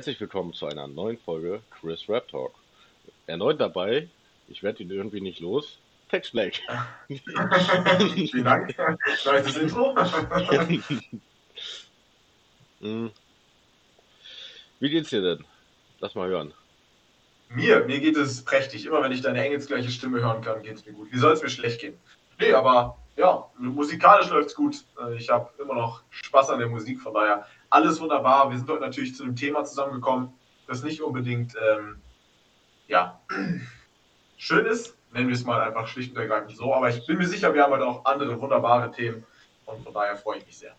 Herzlich willkommen zu einer neuen Folge Chris Rap Talk. Erneut dabei, ich werde ihn irgendwie nicht los, Tex Black. Vielen Dank. Neues Intro. Hm. Wie geht's dir denn? Lass mal hören. Mir, mir geht es prächtig. Immer wenn ich deine engelsgleiche Stimme hören kann, geht es mir gut. Wie soll es mir schlecht gehen? Nee, aber ja, musikalisch läuft es gut. Äh, Ich habe immer noch Spaß an der Musik, von daher alles wunderbar. Wir sind heute natürlich zu einem Thema zusammengekommen, das nicht unbedingt ähm, ja, schön ist. Nennen wir es mal einfach schlicht und ergreifend so. Aber ich bin mir sicher, wir haben heute auch andere wunderbare Themen und von daher freue ich mich sehr.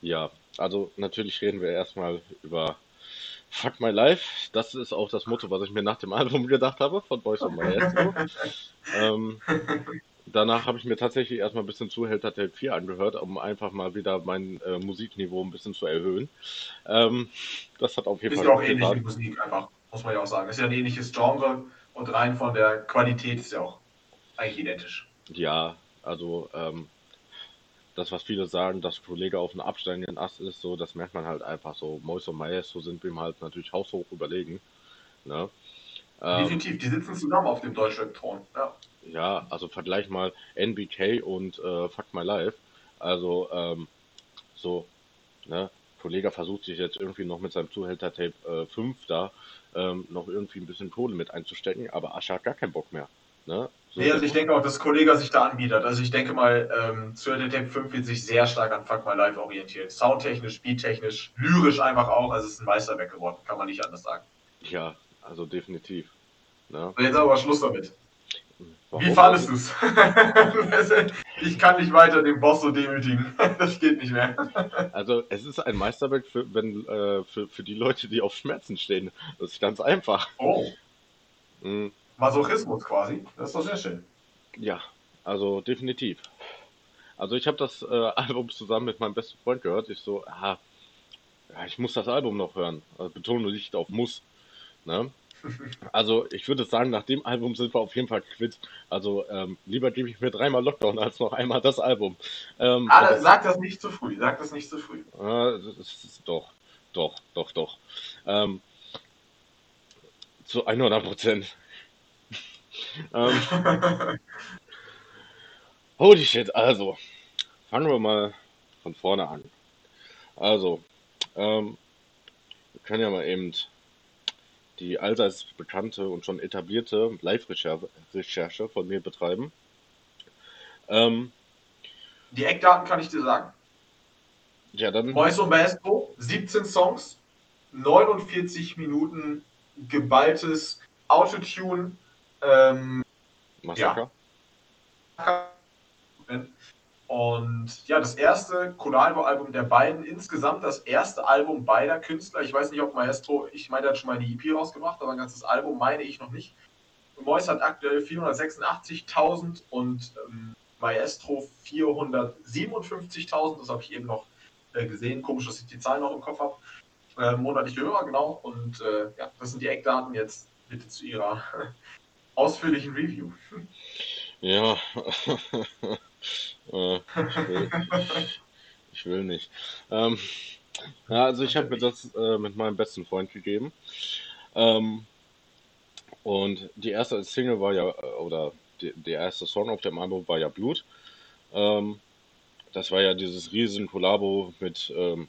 Ja, also natürlich reden wir erstmal über Fuck My Life. Das ist auch das Motto, was ich mir nach dem Album gedacht habe von Boys of Maestro. ähm, danach habe ich mir tatsächlich erstmal ein bisschen Zuhälter Tape 4 angehört, um einfach mal wieder mein äh, Musikniveau ein bisschen zu erhöhen. Ähm, das hat auf jeden Ist Fall ja auch ähnlich wie. Musik einfach, muss man ja auch sagen. Ist ja ein ähnliches Genre und rein von der Qualität ist ja auch eigentlich identisch. Ja, also ähm, das, was viele sagen, dass Kollege auf einem absteigenden Ast ist, so, das merkt man halt einfach so. Mois und Maestro sind ihm halt natürlich haushoch überlegen. Ne? Ähm, Definitiv, die sitzen zusammen auf dem Deutschrap-Thron. Ja. Ja, also vergleich mal NBK und äh, Fuck My Life. Also, ähm, so, ne? Kollege versucht sich jetzt irgendwie noch mit seinem Zuhälter-Tape äh, 5 da ähm, noch irgendwie ein bisschen Kohle mit einzustecken, aber Asche hat gar keinen Bock mehr. Ne? So, Nee, also ich denke auch, dass Kollega sich da anbietet. Also ich denke mal, ähm, Zuhälter Tape 5 wird sich sehr stark an Fuck My Life orientieren. Soundtechnisch, beattechnisch, lyrisch einfach auch. Also es ist ein Meisterwerk geworden, kann man nicht anders sagen. ja, also definitiv. Ne? Jetzt aber Schluss damit. Warum? Wie fandest du es? ich kann nicht weiter den Boss so demütigen. Das geht nicht mehr. Also es ist ein Meisterwerk für, wenn, äh, für, für die Leute, die auf Schmerzen stehen. Das ist ganz einfach. Oh, Mm, Masochismus quasi. Das ist doch sehr schön. Ja, also definitiv. Also ich habe das äh, Album zusammen mit meinem besten Freund gehört. Ich so, ah, ich muss das Album noch hören. Also betone nicht auf muss. Ne? Also ich würde sagen, nach dem Album sind wir auf jeden Fall quitt. Also ähm, lieber gebe ich mir dreimal Lockdown als noch einmal das Album. Ähm, Ah, das- sag das nicht zu früh. Sag das nicht zu früh. Äh, doch, doch, doch, doch. Ähm, zu 100 Prozent. ähm, holy shit, also, fangen wir mal von vorne an. Also, ähm, wir können ja mal eben die allseits bekannte und schon etablierte Live-Recherche Recherche von mir betreiben. Ähm, Die Eckdaten kann ich dir sagen. ja, dann. Mois und Maestro, 17 Songs, 49 Minuten geballtes Autotune. Ähm, Massaker. Und ja, das erste Collabo-Album der beiden, insgesamt das erste Album beider Künstler. Ich weiß nicht, ob Maestro, ich meine, der hat schon mal eine EP rausgebracht, aber ein ganzes Album meine ich noch nicht. Mois hat aktuell 486.000 und ähm, Maestro 457.000. Das habe ich eben noch äh, gesehen. Komisch, dass ich die Zahlen noch im Kopf habe. Äh, monatlich höher, genau. Und äh, ja, das sind die Eckdaten jetzt bitte zu Ihrer ausführlichen Review. Ja. äh, ich, will, ich will nicht. Ähm, ja, also ich habe mir das äh, mit meinem besten Freund gegeben. Ähm, und die erste Single war ja, äh, oder der erste Song auf dem Album war ja Blut. Ähm, das war ja dieses riesen Kollabo mit ähm,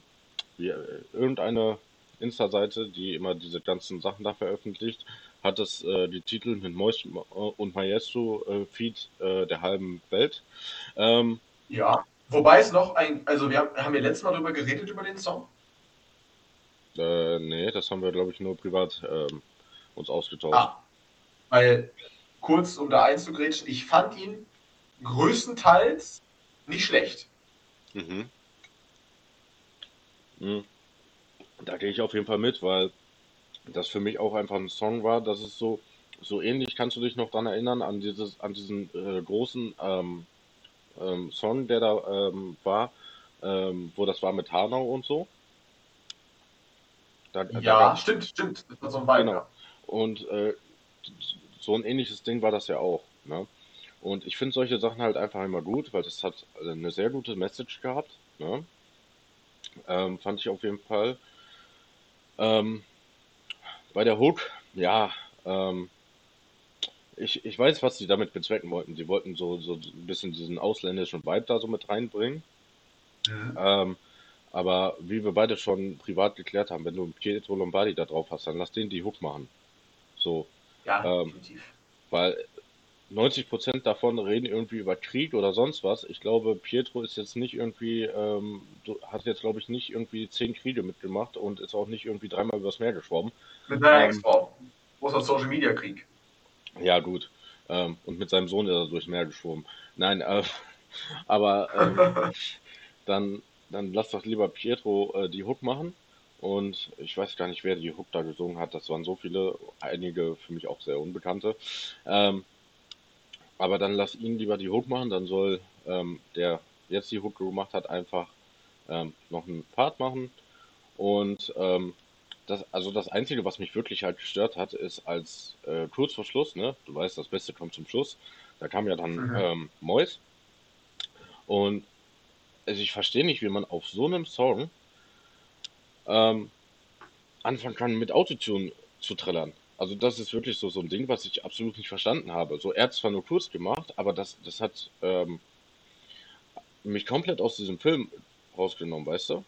äh, irgendeiner Insta-Seite, die immer diese ganzen Sachen da veröffentlicht, hat es äh, die Titel mit Mois und Maestro äh, Feed äh, der halben Welt. Ähm, Ja, wobei es noch ein, also wir haben, haben wir letztes Mal darüber geredet, über den Song. äh, nee, das haben wir, glaube ich, nur privat ähm, uns ausgetauscht. Ah, weil, kurz um da einzugrätschen, ich fand ihn größtenteils nicht schlecht. Mhm. Mhm. Da gehe ich auf jeden Fall mit, weil das für mich auch einfach ein Song war. Das ist so, so ähnlich. Kannst du dich noch dran erinnern an dieses, an diesen äh, großen ähm, ähm, Song, der da ähm, war, ähm, wo das war mit Hanau und so? Da, da Ja, gab's- stimmt, stimmt. Das war so ein Vibe, Genau. ja. Und äh, so ein ähnliches Ding war das ja auch. Ne? Und ich finde solche Sachen halt einfach immer gut, weil das hat eine sehr gute Message gehabt. Ne? Ähm, fand ich auf jeden Fall. Ähm, bei der Hook, ja, ähm, ich, ich weiß, was sie damit bezwecken wollten. Sie wollten so, so ein bisschen diesen ausländischen Vibe da so mit reinbringen. Mhm. Ähm, aber wie wir beide schon privat geklärt haben, wenn du Pietro Lombardi da drauf hast, dann lass den die Hook machen. So. Ja, ähm, definitiv. Weil 90 Prozent davon reden irgendwie über Krieg oder sonst was. Ich glaube, Pietro ist jetzt nicht irgendwie, ähm, hat jetzt glaube ich nicht irgendwie zehn Kriege mitgemacht und ist auch nicht irgendwie dreimal übers Meer geschwommen. Mit seiner ähm, Ex-Frau. Großer Social Media Krieg. Ja, gut. Ähm, und mit seinem Sohn ist er durchs Meer geschwommen. Nein, äh, aber ähm, dann, dann lass doch lieber Pietro äh, die Hook machen. Und ich weiß gar nicht, wer die Hook da gesungen hat. Das waren so viele, einige für mich auch sehr unbekannte. Ähm, aber dann lass ihn lieber die Hook machen, dann soll ähm, der jetzt die Hook gemacht hat, einfach ähm, noch einen Part machen. Und ähm, das, also das Einzige, was mich wirklich halt gestört hat, ist als äh, kurz vor Schluss, ne, du weißt, das Beste kommt zum Schluss, da kam ja dann mhm. ähm, Mois. Und also ich verstehe nicht, wie man auf so einem Song ähm, anfangen kann, mit Autotune zu trällern. Also das ist wirklich so, so ein Ding, was ich absolut nicht verstanden habe. So, er hat zwar nur kurz gemacht, aber das, das hat ähm, mich komplett aus diesem Film rausgenommen, weißt du?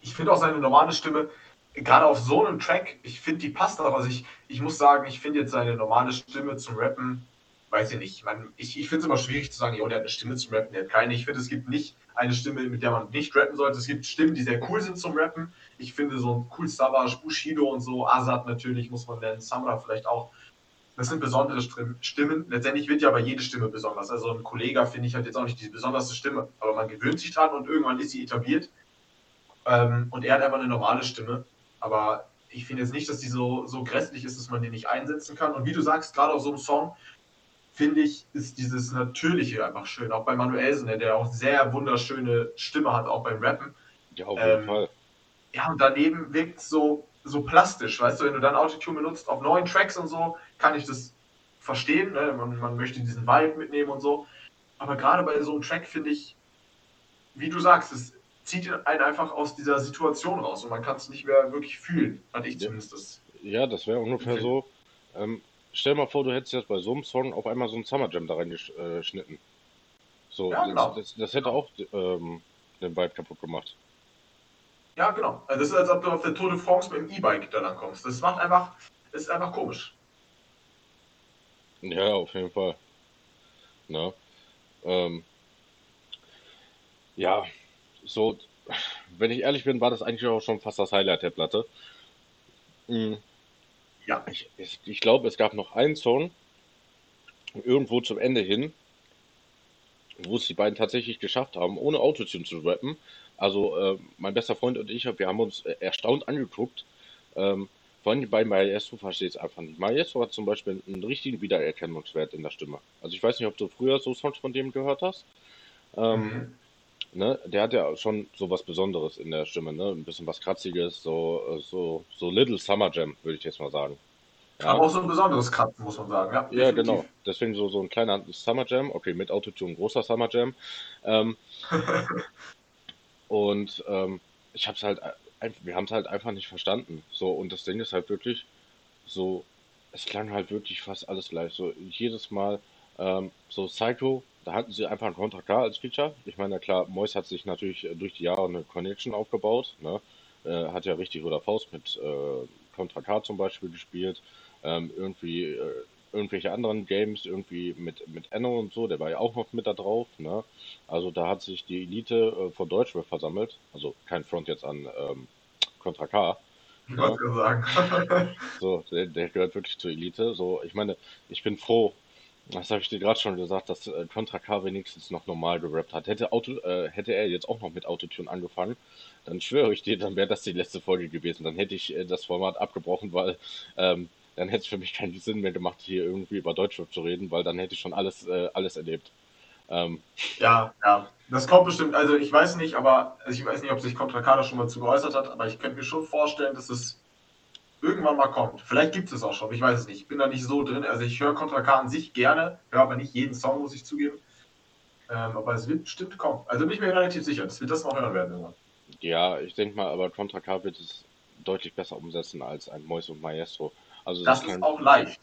Ich finde auch seine normale Stimme, gerade auf so einem Track, ich finde, die passt auch. Also ich, ich muss sagen, ich finde jetzt seine normale Stimme zum Rappen, weiß ich nicht. Man, ich ich finde es immer schwierig zu sagen, jo, der hat eine Stimme zum Rappen, der hat keine. Ich finde, es gibt nicht eine Stimme, mit der man nicht rappen sollte. Es gibt Stimmen, die sehr cool sind zum Rappen. Ich finde so ein cool Savage, Bushido und so, Azad natürlich muss man nennen, Samra vielleicht auch. Das sind besondere Stimmen. Letztendlich wird ja aber jede Stimme besonders. Also ein Kollege finde ich halt jetzt auch nicht die besonderste Stimme, aber man gewöhnt sich dran und irgendwann ist sie etabliert. Ähm, und er hat einfach eine normale Stimme. Aber ich finde jetzt nicht, dass die so, so grässlich ist, dass man die nicht einsetzen kann. Und wie du sagst, gerade auf so einem Song, finde ich, ist dieses Natürliche einfach schön. Auch bei Manuelsen, der auch sehr wunderschöne Stimme hat, auch beim Rappen. Ja, auf jeden ähm, Fall. Ja, und daneben wirkt es so, so plastisch, weißt du, wenn du dann Autotune benutzt auf neuen Tracks und so, kann ich das verstehen. Ne? Man, man möchte diesen Vibe mitnehmen und so. Aber gerade bei so einem Track finde ich, wie du sagst, es zieht einen einfach aus dieser Situation raus und man kann es nicht mehr wirklich fühlen, hatte ich zumindest das. Ja, das wäre ungefähr okay. so. Ähm, stell mal vor, du hättest jetzt bei so einem Song auf einmal so einen Summer Jam da reingeschnitten. So, ja, genau. das, das, hätte auch ähm, den Vibe kaputt gemacht. Ja, genau. Also das ist, als ob du auf der Tour de France mit dem E-Bike da lang kommst. Das macht einfach, das ist einfach komisch. Ja, auf jeden Fall. Na, ähm, ja, so, wenn ich ehrlich bin, war das eigentlich auch schon fast das Highlight der Platte. Mhm. Ja. Ich, ich, ich glaube, es gab noch einen Song, irgendwo zum Ende hin, wo es die beiden tatsächlich geschafft haben, ohne Autotune zu rappen. Also äh, mein bester Freund und ich, wir haben uns äh, erstaunt angeguckt. Ähm, vor allem die beiden Maestro verstehe ich es einfach nicht. Maestro hat zum Beispiel einen richtigen Wiedererkennungswert in der Stimme. Also ich weiß nicht, ob du früher so Songs von dem gehört hast. Ähm, mhm. Ne, der hat ja schon so was Besonderes in der Stimme, ne? Ein bisschen was Kratziges, so, äh, so, so Little Summer Jam, würde ich jetzt mal sagen. Ja. Aber auch so ein besonderes Kratzen, muss man sagen, ja. Ja, genau. Deswegen so, so ein kleiner Summer Jam, okay, mit Autotune, großer Summer Jam. Ähm, und ähm, ich hab's halt, wir haben es halt einfach nicht verstanden. So, und das Ding ist halt wirklich so, es klang halt wirklich fast alles gleich. So, jedes Mal, ähm, so Psycho da hatten sie einfach ein Contra K als Feature. Ich meine, klar, Mois hat sich natürlich äh, durch die Jahre eine Connection aufgebaut. Ne? Äh, hat ja richtig oder Faust mit äh, Contra K zum Beispiel gespielt. Ähm, irgendwie äh, irgendwelche anderen Games, irgendwie mit, mit Enno und so, der war ja auch noch mit da drauf. Ne? Also da hat sich die Elite äh, von Deutschrap versammelt. Also kein Front jetzt an ähm, Contra K. Sagen. so, der, der gehört wirklich zur Elite. So, ich meine, ich bin froh, das habe ich dir gerade schon gesagt, dass äh, Contra K wenigstens noch normal gerappt hat. Hätte, Auto, äh, hätte er jetzt auch noch mit Autotune angefangen, dann schwöre ich dir, dann wäre das die letzte Folge gewesen. Dann hätte ich äh, das Format abgebrochen, weil ähm, dann hätte es für mich keinen Sinn mehr gemacht, hier irgendwie über Deutschrap zu reden, weil dann hätte ich schon alles, äh, alles erlebt. Ähm, ja, ja, das kommt bestimmt. Also ich weiß nicht, aber also ich weiß nicht, ob sich Contra K da schon mal zu geäußert hat, aber ich könnte mir schon vorstellen, dass es irgendwann mal kommt. Vielleicht gibt es auch schon, ich weiß es nicht. Ich bin da nicht so drin. Also ich höre Contra K an sich gerne, höre aber nicht jeden Song, muss ich zugeben. Ähm, aber es wird bestimmt kommen. Also bin ich mir relativ sicher, dass wir das noch hören werden irgendwann. Ja, ich denke mal, aber Contra K wird es deutlich besser umsetzen als ein Mois und Maestro. Also das, das ist auch leicht.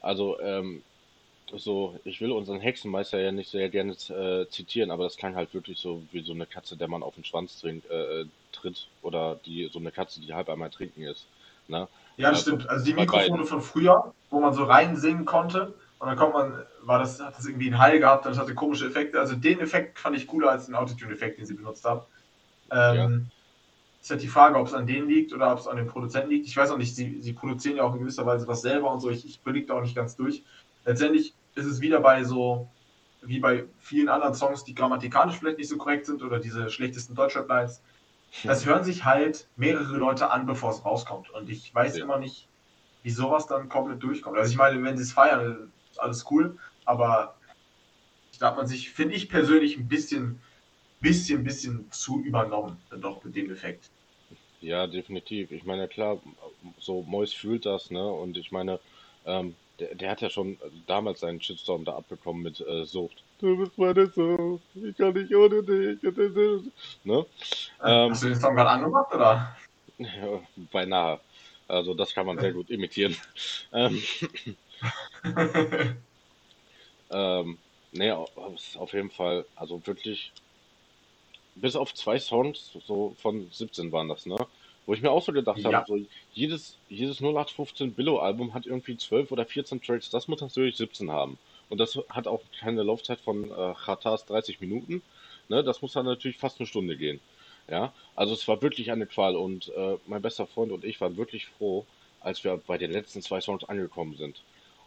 Also, ähm, so, ich will unseren Hexenmeister ja nicht sehr gerne äh, zitieren, aber das klang halt wirklich so wie so eine Katze, der man auf den Schwanz trink, äh, tritt oder die so eine Katze, die halb einmal trinken ist. Ne? Ja, das also, stimmt. Also die Mikrofone von früher, wo man so reinsingen konnte und dann kommt man, war das, hat das irgendwie einen Hall gehabt, das hatte komische Effekte. Also den Effekt fand ich cooler als den Autotune-Effekt, den sie benutzt haben. Ähm, ja. Ist halt die Frage, ob es an denen liegt oder ob es an den Produzenten liegt. Ich weiß auch nicht, sie, sie produzieren ja auch in gewisser Weise was selber und so. Ich, ich blick da auch nicht ganz durch. Letztendlich ist es wieder bei so, wie bei vielen anderen Songs, die grammatikalisch vielleicht nicht so korrekt sind oder diese schlechtesten Deutschrap-Lines. Das hören sich halt mehrere Leute an, bevor es rauskommt. Und ich weiß ja. immer nicht, wie sowas dann komplett durchkommt. Also ich meine, wenn sie es feiern, ist alles cool, aber da hat man sich, finde ich persönlich, ein bisschen, bisschen, bisschen zu übernommen, dann doch mit dem Effekt. Ja, definitiv. Ich meine, klar, so Mois fühlt das, ne? Und ich meine, ähm, der, der hat ja schon damals seinen Shitstorm da abbekommen mit äh, Sucht. Du bist meine Sucht, ich kann nicht ohne dich. Ne? Ähm, Hast du den Song gerade angemacht, oder? Ja, beinahe. Also das kann man sehr gut imitieren. ähm, ähm, nee, auf jeden Fall, also wirklich, bis auf zwei Songs, so von 17 waren das, ne? Wo ich mir auch so gedacht ja. habe, so jedes, jedes 0815 Billo-Album hat irgendwie 12 oder 14 Tracks, das muss natürlich 17 haben. Und das hat auch keine Laufzeit von äh, Khatas 30 Minuten. Ne? Das muss dann natürlich fast eine Stunde gehen. Ja, also es war wirklich eine Qual und äh, mein bester Freund und ich waren wirklich froh, als wir bei den letzten zwei Songs angekommen sind.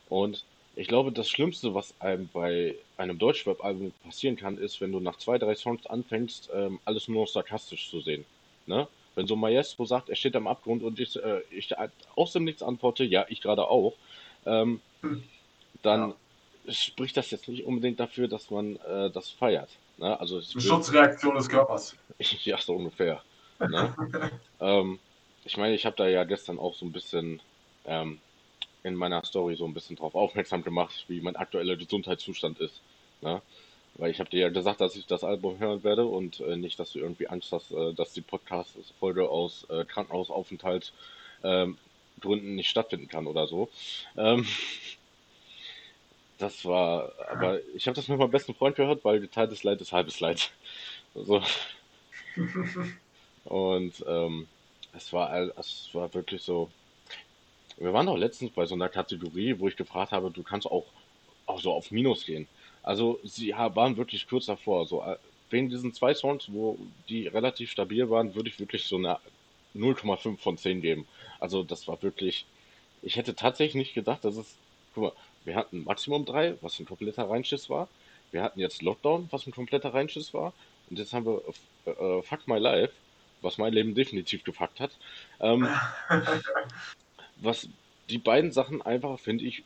Und ich glaube, das Schlimmste, was einem bei einem Deutschrap-Album passieren kann, ist, wenn du nach zwei, drei Songs anfängst, ähm, alles nur noch sarkastisch zu sehen. Ne? Wenn so Maestro sagt, er steht am Abgrund und ich, äh, ich aus dem Nichts antworte, ja, ich gerade auch, ähm, hm. dann ja. Spricht das jetzt nicht unbedingt dafür, dass man äh, das feiert. Ne? Also Eine Schutzreaktion des Körpers. ja, so ungefähr. Ne? ähm, ich meine, ich habe da ja gestern auch so ein bisschen ähm, in meiner Story so ein bisschen drauf aufmerksam gemacht, wie mein aktueller Gesundheitszustand ist. Ne? Weil ich habe dir ja gesagt, dass ich das Album hören werde und äh, nicht, dass du irgendwie Angst hast, äh, dass die Podcast-Folge aus äh, Krankenhausaufenthalt ähm, nicht stattfinden kann oder so. Ähm, das war, aber ich habe das mit meinem besten Freund gehört, weil geteiltes Leid ist halbes Leid. So. Und ähm, es war, es war wirklich so. Wir waren doch letztens bei so einer Kategorie, wo ich gefragt habe, du kannst auch, auch so auf Minus gehen. Also sie waren wirklich kurz davor. So, äh, wegen diesen zwei Songs, wo die relativ stabil waren, würde ich wirklich so eine 0,5 von 10 geben. Also das war wirklich. Ich hätte tatsächlich nicht gedacht, dass es. Guck mal, wir hatten Maximum 3, was ein kompletter Reinschiss war. Wir hatten jetzt Lockdown, was ein kompletter Reinschiss war. Und jetzt haben wir äh, äh Fuck My Life, was mein Leben definitiv gefuckt hat. Ähm, was die beiden Sachen einfach, finde ich,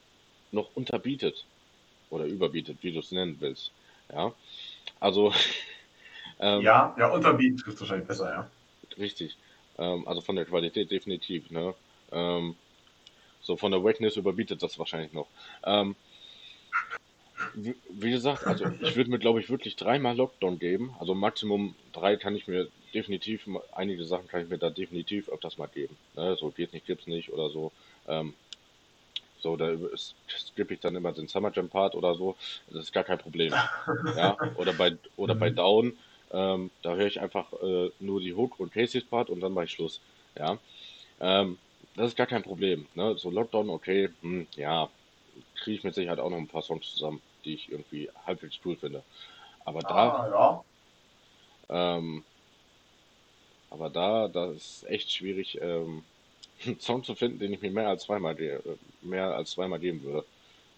noch unterbietet oder überbietet, wie du es nennen willst. Ja, also. Ähm, ja, ja, unterbietet ist wahrscheinlich besser, ja. Richtig. Ähm, also von der Qualität definitiv, ne? Ähm, so von der Wackness überbietet das wahrscheinlich noch. Ähm, wie, wie, gesagt, also ich würde mir, glaube ich, wirklich dreimal Lockdown geben. Also Maximum drei kann ich mir definitiv, einige Sachen kann ich mir da definitiv öfters mal geben. Ne? So geht nicht, gibt's nicht oder so. Ähm, so, da skippe ich dann immer den Summer Jam Part oder so. Das ist gar kein Problem. ja, oder bei, oder bei mhm. Down, ähm, da höre ich einfach äh, nur die Hook und Casey's Part und dann mache ich Schluss. Ja, ähm, das ist gar kein Problem. Ne? So Lockdown, okay, hm, ja, kriege ich mit Sicherheit auch noch ein paar Songs zusammen, die ich irgendwie halbwegs cool finde. Aber da, ah, ja. ähm, aber da, das ist echt schwierig, ähm, einen Song zu finden, den ich mir mehr als zweimal, mehr als zweimal geben würde.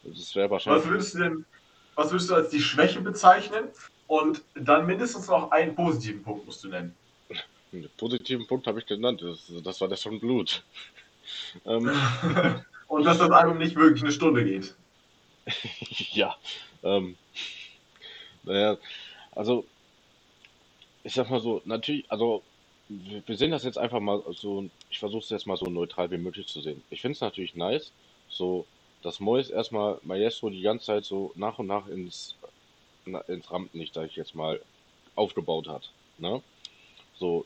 Das wäre wahrscheinlich. Was würdest du denn, was würdest du als die Schwäche bezeichnen? Und dann mindestens noch einen positiven Punkt musst du nennen. Den positiven Punkt habe ich genannt. Das, das war der Song Blut. Ähm. Und dass das Album nicht wirklich eine Stunde geht. ja. Ähm, naja, also ich sag mal so, natürlich, also wir sehen das jetzt einfach mal so, ich versuche es jetzt mal so neutral wie möglich zu sehen. Ich finde es natürlich nice, so, dass Mois erstmal Maestro die ganze Zeit so nach und nach ins, ins Rampenlicht, sag ich jetzt mal, aufgebaut hat. Ne? So,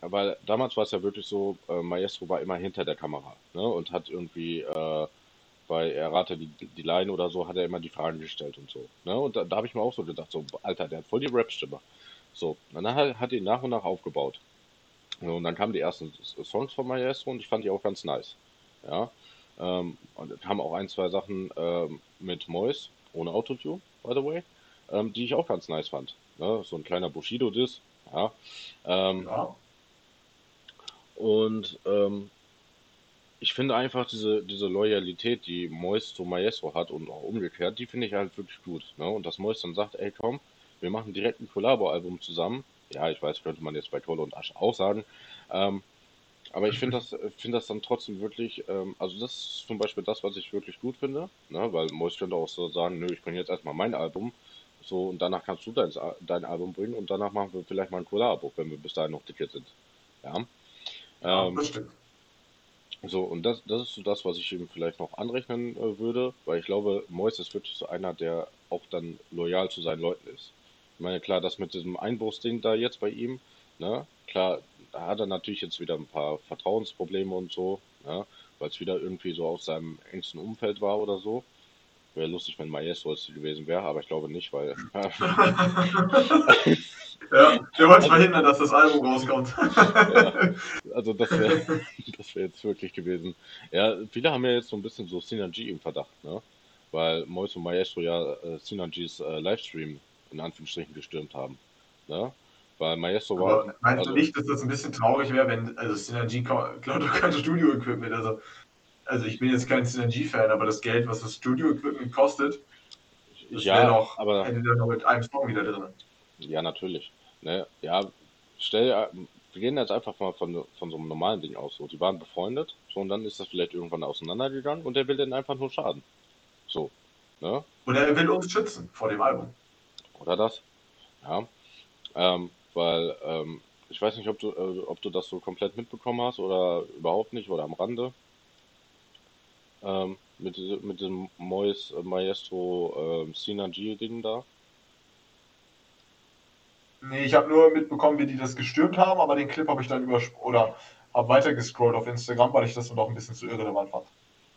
weil damals war es ja wirklich so, äh, Maestro war immer hinter der Kamera, ne? Und hat irgendwie äh, bei Errate die, die Line oder so, hat er immer die Fragen gestellt und so. Ne? Und da, da habe ich mir auch so gedacht, so, Alter, der hat voll die Rap-Stimme. So, und dann hat, hat ihn nach und nach aufgebaut. Und dann kamen die ersten Songs von Maestro und ich fand die auch ganz nice. Ja. Ähm, und kamen auch ein, zwei Sachen ähm, mit Mois, ohne Autotune, by the way, ähm, die ich auch ganz nice fand. Ne? So ein kleiner Bushido-Diss. Ja. Ähm, ja. Und ähm, ich finde einfach diese, diese Loyalität, die Mois zu Maestro hat und auch umgekehrt, die finde ich halt wirklich gut. Ne? Und dass Mois dann sagt, ey komm, wir machen direkt ein Collabo-Album zusammen. Ja, ich weiß, könnte man jetzt bei Kohle und Asch auch sagen. Ähm, aber ich finde das, finde das dann trotzdem wirklich, ähm, also das ist zum Beispiel das, was ich wirklich gut finde, ne? weil Mois könnte auch so sagen, nö, ich bringe jetzt erstmal mein Album, so und danach kannst du dein, dein Album bringen und danach machen wir vielleicht mal ein Collabo, wenn wir bis dahin noch dicke sind. Ja. Ähm, bestimmt. So, und das, das ist so das, was ich ihm vielleicht noch anrechnen äh, würde, weil ich glaube, Mois ist wirklich so einer, der auch dann loyal zu seinen Leuten ist. Ich meine, klar, das mit diesem Einbruchsding da jetzt bei ihm, ne, klar, da hat er natürlich jetzt wieder ein paar Vertrauensprobleme und so, ne, weil es wieder irgendwie so aus seinem engsten Umfeld war oder so. Wäre lustig, wenn Maestro es gewesen wäre, aber ich glaube nicht, weil. Ja, der wollte verhindern, dass das Album rauskommt. ja, also das wäre das wär jetzt wirklich gewesen. Ja, viele haben ja jetzt so ein bisschen so Synergy im Verdacht, ne? Weil Mois und Maestro ja äh, Synergys äh, Livestream in Anführungsstrichen gestürmt haben. Ne? Weil Maestro war. Aber meinst also, du nicht, dass das ein bisschen traurig wäre, wenn, also Synergy klaut doch kein Studio-Equipment. Also, also ich bin jetzt kein Synergy-Fan, aber das Geld, was das Studio-Equipment kostet, das ja, noch, aber, hätte dann noch mit einem Song wieder drin. Ja, natürlich. Ne? Ja, stell, wir gehen jetzt einfach mal von, von so einem normalen Ding aus. So, die waren befreundet, so und dann ist das vielleicht irgendwann auseinandergegangen und der will denen einfach nur schaden. So. Ne? Oder er will uns schützen vor dem Album. Oder das. Ja. Ähm, weil, ähm, ich weiß nicht, ob du, äh, ob du das so komplett mitbekommen hast oder überhaupt nicht oder am Rande. Ähm, mit, mit dem Mois Maestro ähm, Synergy-Ding da. Nee, ich habe nur mitbekommen, wie die das gestürmt haben, aber den Clip habe ich dann über oder habe weiter gescrollt auf Instagram, weil ich das dann doch ein bisschen zu irrelevant fand.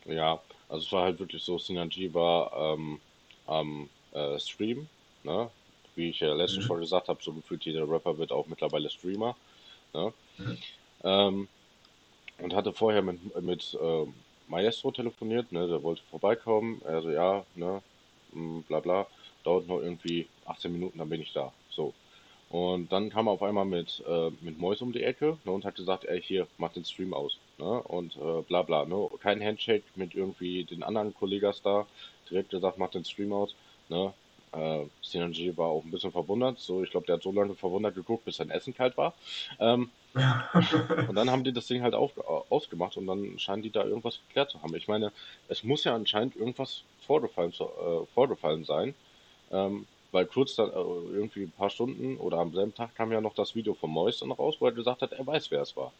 Ja, also es war halt wirklich so, Synergy war ähm, am äh, Stream, ne? Wie ich ja letztens mhm. schon gesagt habe, so gefühlt jeder Rapper wird auch mittlerweile Streamer. Ne? Mhm. Ähm, und hatte vorher mit, mit äh, Maestro telefoniert, ne? Der wollte vorbeikommen. Er so, ja, ne, hm, bla bla, dauert noch irgendwie 18 Minuten, dann bin ich da. So. Und dann kam er auf einmal mit, äh, mit Mois um die Ecke ne, und hat gesagt, ey, hier, mach den Stream aus. Ne, und äh, bla bla. Ne, kein Handshake mit irgendwie den anderen Kollegas da. Direkt gesagt, mach den Stream aus. Ne, äh, Synergy war auch ein bisschen verwundert. So, ich glaube, der hat so lange verwundert geguckt, bis sein Essen kalt war. Ähm, und dann haben die das Ding halt auf, ausgemacht und dann scheinen die da irgendwas geklärt zu haben. Ich meine, es muss ja anscheinend irgendwas vorgefallen, äh, vorgefallen sein. Ähm, weil kurz dann, äh, irgendwie ein paar Stunden oder am selben Tag kam ja noch das Video von Mois dann raus, wo er gesagt hat, er weiß, wer es war.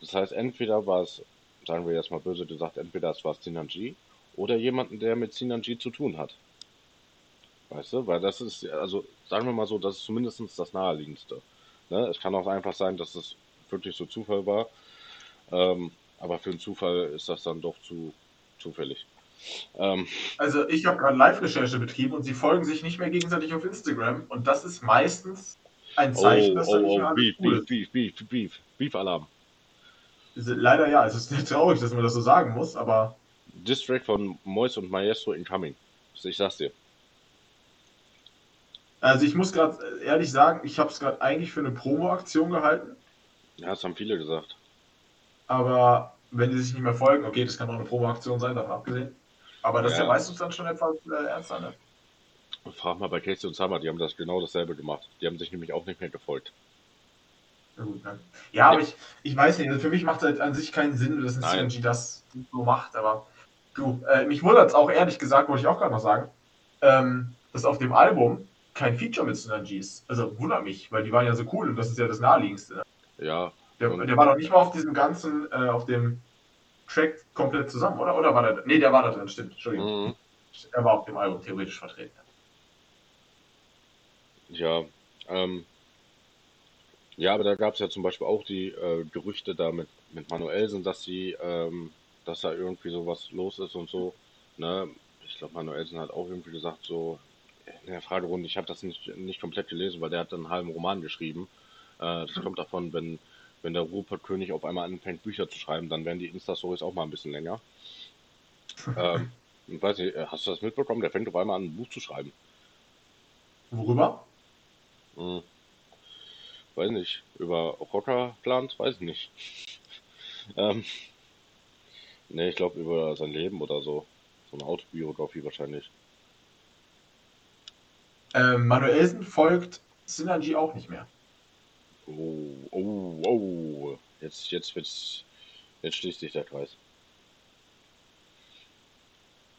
Das heißt, entweder war es, sagen wir jetzt mal böse gesagt, entweder es war Sinanji oder jemanden, der mit Sinanji zu tun hat. Weißt du? Weil das ist, also sagen wir mal so, das ist zumindest das Naheliegendste. Ne? Es kann auch einfach sein, dass es wirklich so Zufall war. Ähm, aber für einen Zufall ist das dann doch zu zufällig. Ähm, also ich habe gerade Live-Recherche betrieben und sie folgen sich nicht mehr gegenseitig auf Instagram und das ist meistens ein Zeichen, oh, dass oh, da nicht mehr oh, beef, cool beef, beef, beef, beef, beef Alarm. Leider ja, es ist traurig, dass man das so sagen muss, aber. Distrack von Mois und Maestro incoming. Ich sag's dir. Also ich muss gerade ehrlich sagen, ich habe es gerade eigentlich für eine Promo-Aktion gehalten. Ja, das haben viele gesagt. Aber wenn die sich nicht mehr folgen, okay, das kann auch eine Promo-Aktion sein, davon abgesehen. Aber das ja. ist ja meistens dann schon etwas äh, ernster, ne? Frag mal bei Casey und Summer, die haben das genau dasselbe gemacht. Die haben sich nämlich auch nicht mehr gefolgt. Ja, gut, ne? ja, ja, aber ich, ich weiß nicht, also für mich macht es halt an sich keinen Sinn, dass ein CNG das so macht, aber du, äh, mich wundert es auch ehrlich gesagt, wollte ich auch gerade noch sagen, ähm, dass auf dem Album kein Feature mit Synergy ist. Also wundert mich, weil die waren ja so cool und das ist ja das naheliegendste. Ja. Der, der war doch nicht mal auf diesem ganzen, äh, auf dem Track komplett zusammen, oder? Oder war der? Nee, der war da drin, stimmt. Entschuldigung. Mhm. Er war auf dem Album theoretisch vertreten. Ja, ähm, Ja, aber da gab es ja zum Beispiel auch die äh, Gerüchte da mit, mit Manuelsen, dass sie, ähm, dass da irgendwie sowas los ist und so. Ne? Ich glaube, Manuelsen hat auch irgendwie gesagt, so in der Fragerunde, ich habe das nicht, nicht komplett gelesen, weil der hat einen halben Roman geschrieben. Äh, das kommt davon, wenn, wenn der Rupert König auf einmal anfängt, Bücher zu schreiben, dann werden die Insta-Stories auch mal ein bisschen länger. ähm, ich weiß nicht, hast du das mitbekommen? Der fängt auf einmal an, ein Buch zu schreiben. Worüber? Hm. Weiß nicht. Über Rocker plant? Weiß ich nicht. ähm, ne, ich glaube über sein Leben oder so. So eine Autobiografie wahrscheinlich. Ähm, Manuelsen folgt Synergy auch nicht mehr. Oh, oh, oh. Jetzt, jetzt wird's. Jetzt schließt sich der Kreis.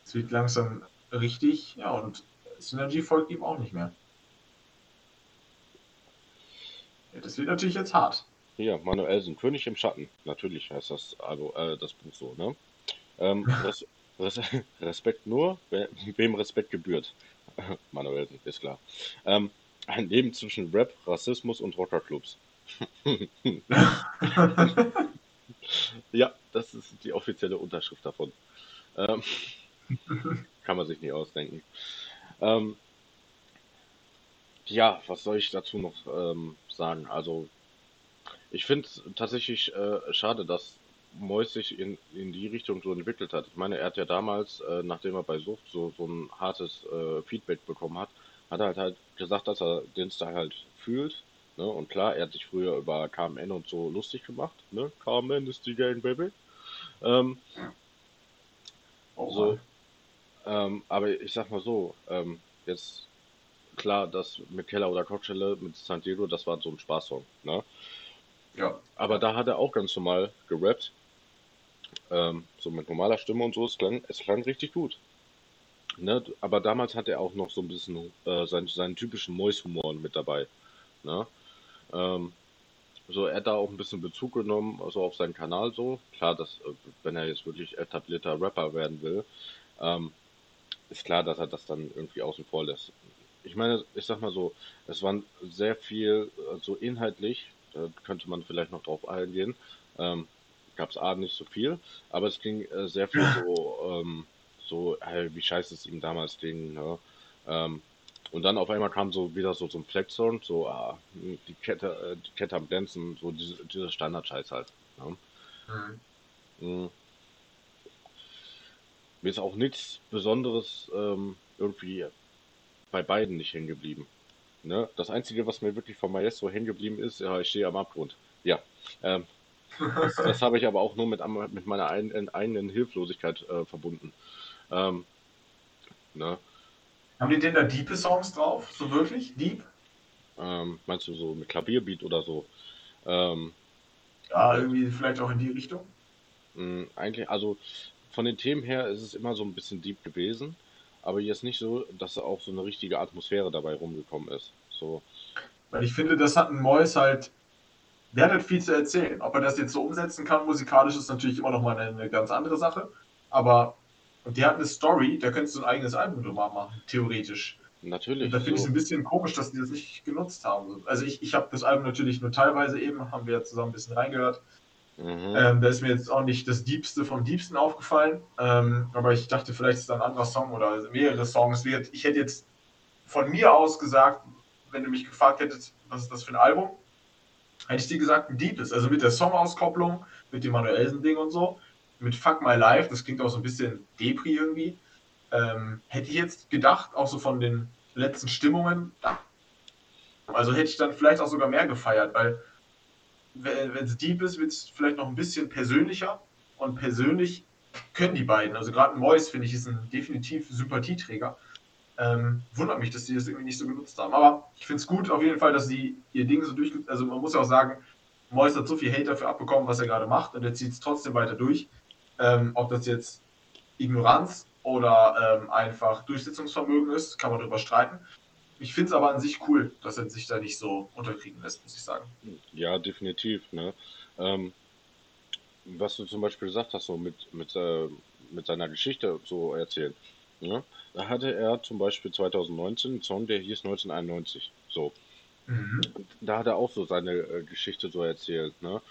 Es wird langsam richtig, ja, und Synergy folgt ihm auch nicht mehr. Ja, das wird natürlich jetzt hart. Hier, Manuelsen, König im Schatten. Natürlich heißt das, also, äh, das Buch so, ne? Ähm, Res Res Respekt nur, wem Respekt gebührt. Manuelsen, ist klar. Ähm, ein Leben zwischen Rap, Rassismus und Rockerclubs. ja, das ist die offizielle Unterschrift davon. Ähm, kann man sich nicht ausdenken. Ähm, ja, was soll ich dazu noch ähm, sagen? Also, ich finde es tatsächlich äh, schade, dass Mois sich in, in die Richtung so entwickelt hat. Ich meine, er hat ja damals, äh, nachdem er bei Sucht so, so ein hartes äh, Feedback bekommen hat, hat er halt, halt gesagt, dass er den Style halt fühlt. Ne? Und klar, er hat sich früher über KMN und so lustig gemacht. Ne? KMN ist die Gang, Baby. Ähm, oh, so, ähm, aber ich sag mal so, ähm, jetzt klar, das mit Keller oder Coachella mit San Diego, das war so ein Spaßsong, ne? Ja. Aber da hat er auch ganz normal gerappt. Ähm, so mit normaler Stimme und so, es klang, es klang richtig gut. Ne? Aber damals hat er auch noch so ein bisschen äh, seinen, seinen typischen Mois-Humor mit dabei. Ne? Ähm, so, er hat da auch ein bisschen Bezug genommen, also auf seinen Kanal so. Klar, dass, äh, wenn er jetzt wirklich etablierter Rapper werden will, ähm, ist klar, dass er das dann irgendwie außen vor lässt ich meine, ich sag mal so, es waren sehr viel, so also inhaltlich, da könnte man vielleicht noch drauf eingehen, ähm, gab es A nicht so viel, aber es ging äh, sehr viel so, ähm, so, hey, wie scheiße es ihm damals ging, ne? Ähm, und dann auf einmal kam so wieder so, so ein Flex-Sound, so ah, die Kette, äh, die Kette am Dancen, so diese, dieser Standard-Scheiß halt. Ne? Mhm. Mhm. Mir ist auch nichts Besonderes ähm, irgendwie bei beiden nicht hängen geblieben. Ne? Das Einzige, was mir wirklich von Maestro hängen geblieben ist, ja, ich stehe am Abgrund. Ja. Ähm, das, das habe ich aber auch nur mit, mit meiner ein, eigenen Hilflosigkeit äh, verbunden. Ähm, ne? Haben die denn da diepe Songs drauf? So wirklich? Deep? Ähm, meinst du so mit Klavierbeat oder so? Ähm, ja, irgendwie vielleicht auch in die Richtung? Mh, eigentlich, also von den Themen her ist es immer so ein bisschen deep gewesen aber jetzt nicht so, dass auch so eine richtige Atmosphäre dabei rumgekommen ist. So. Weil ich finde, das hat ein Mois halt, der hat halt viel zu erzählen. Ob er das jetzt so umsetzen kann, musikalisch, ist natürlich immer noch mal eine, eine ganz andere Sache. Aber der hat eine Story, da könntest du ein eigenes Album drüber machen, theoretisch. Natürlich. Und da finde so. ich es ein bisschen komisch, dass die das nicht genutzt haben. Also ich, ich habe das Album natürlich nur teilweise eben, haben wir ja zusammen ein bisschen reingehört. Mhm. Ähm, da ist mir jetzt auch nicht das Diebste vom Diebsten aufgefallen. Ähm, aber ich dachte, vielleicht ist da ein anderer Song oder mehrere Songs. Ich hätte jetzt von mir aus gesagt, wenn du mich gefragt hättest, was ist das für ein Album, hätte ich dir gesagt, ein Diebes. Also mit der Songauskopplung, mit dem Manuelsen-Ding und so, mit Fuck My Life, das klingt auch so ein bisschen Depri irgendwie. Ähm, hätte ich jetzt gedacht, auch so von den letzten Stimmungen, also hätte ich dann vielleicht auch sogar mehr gefeiert, weil wenn es deep ist, wird es vielleicht noch ein bisschen persönlicher. Und persönlich können die beiden, also gerade Mois, finde ich, ist ein definitiv Sympathieträger. Ähm, wundert mich, dass die das irgendwie nicht so genutzt haben. Aber ich finde es gut auf jeden Fall, dass sie ihr Ding so durch. Also man muss ja auch sagen, Mois hat so viel Hate dafür abbekommen, was er gerade macht, und er zieht es trotzdem weiter durch. Ähm, ob das jetzt Ignoranz oder ähm, einfach Durchsetzungsvermögen ist, kann man darüber streiten. Ich finde es aber an sich cool, dass er sich da nicht so unterkriegen lässt, muss ich sagen. Ja, definitiv. Ne? Ähm, was du zum Beispiel gesagt hast, so mit, mit, äh, mit seiner Geschichte so erzählt. Ne? Da hatte er zum Beispiel 2019 einen Song, der hieß 1991. So. Mhm. Da hat er auch so seine äh, Geschichte so erzählt, ne?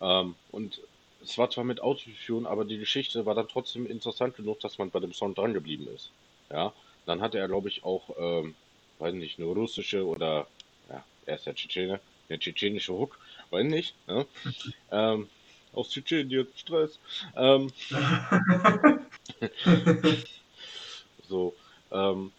Ähm, und es war zwar mit Autotune, aber die Geschichte war dann trotzdem interessant genug, dass man bei dem Song dran geblieben ist. Ja, dann hatte er, glaube ich, auch, ähm, weiß nicht, eine russische oder, ja, er ist ja Tschetschene, eine tschetschenische Hook, weiß nicht, ne? ähm, aus Tschetschenien, Stress. Ähm, so, ähm,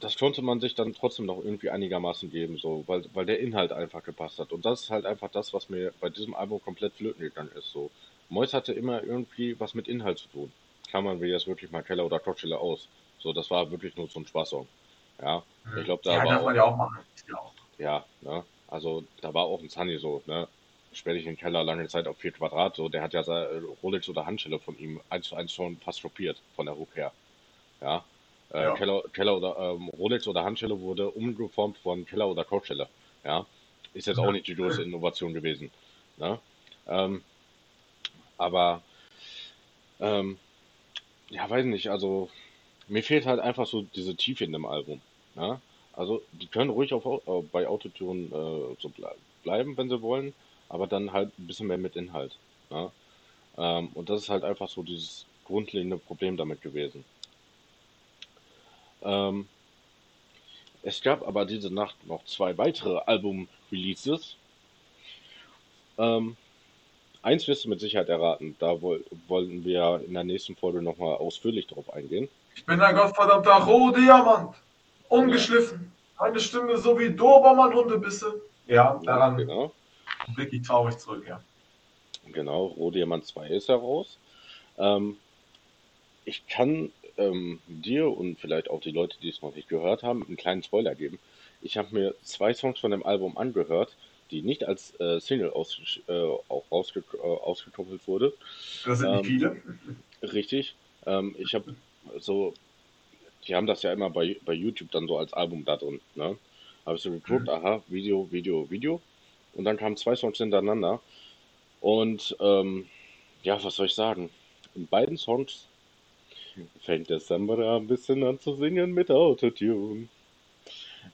das konnte man sich dann trotzdem noch irgendwie einigermaßen geben, so, weil, weil der Inhalt einfach gepasst hat. Und das ist halt einfach das, was mir bei diesem Album komplett flöten gegangen ist. So, Mois hatte immer irgendwie was mit Inhalt zu tun. Kann man wie jetzt wirklich mal Keller oder Coachella aus. So, das war wirklich nur so ein Spaßsong. Ja, ich mhm. glaube, da ja, war auch, man ja auch machen. Ja, ne, also da war auch ein Sunny so, ne, ich den Keller lange Zeit auf vier Quadrat, so, der hat ja Rolex oder Handschelle von ihm eins zu eins schon fast kopiert, von der Hook her. Ja, äh, ja. Keller, Keller oder ähm, Rolex oder Handschelle wurde umgeformt von Keller oder Coachelle. Ja, ist jetzt auch nicht die größte Innovation gewesen. Ne? Ähm, aber ähm, ja, weiß nicht, also mir fehlt halt einfach so diese Tiefe in dem Album. Ne? Also die können ruhig auf, äh, bei Autotune äh, so ble bleiben, wenn sie wollen, aber dann halt ein bisschen mehr mit Inhalt. Ne? Ähm, und das ist halt einfach so dieses grundlegende Problem damit gewesen. Ähm, es gab aber diese Nacht noch zwei weitere Album-Releases. Ähm, eins wirst du mit Sicherheit erraten, da woll wollen wir in der nächsten Folge nochmal ausführlich drauf eingehen. Ich bin ein gottverdammter Rohdiamant, ungeschliffen, eine Stimme so wie Dobermann-Hundebisse. Ja, daran ja, genau. blicke ich traurig zurück, ja. Genau, Rohdiamant 2 ist heraus. Ähm, ich kann ähm, dir und vielleicht auch die Leute, die es noch nicht gehört haben, einen kleinen Spoiler geben. Ich habe mir zwei Songs von dem Album angehört, die nicht als äh, Single aus, äh, auch rausge äh, ausgekoppelt wurde. Das sind ähm, viele. Richtig. Ähm, ich habe so, die haben das ja immer bei, bei YouTube dann so als Album da drin. Ne? Habe ich so geguckt, mhm. aha, Video, Video, Video. Und dann kamen zwei Songs hintereinander. Und ähm, ja, was soll ich sagen? In beiden Songs fängt der Sambra ein bisschen an zu singen mit Autotune.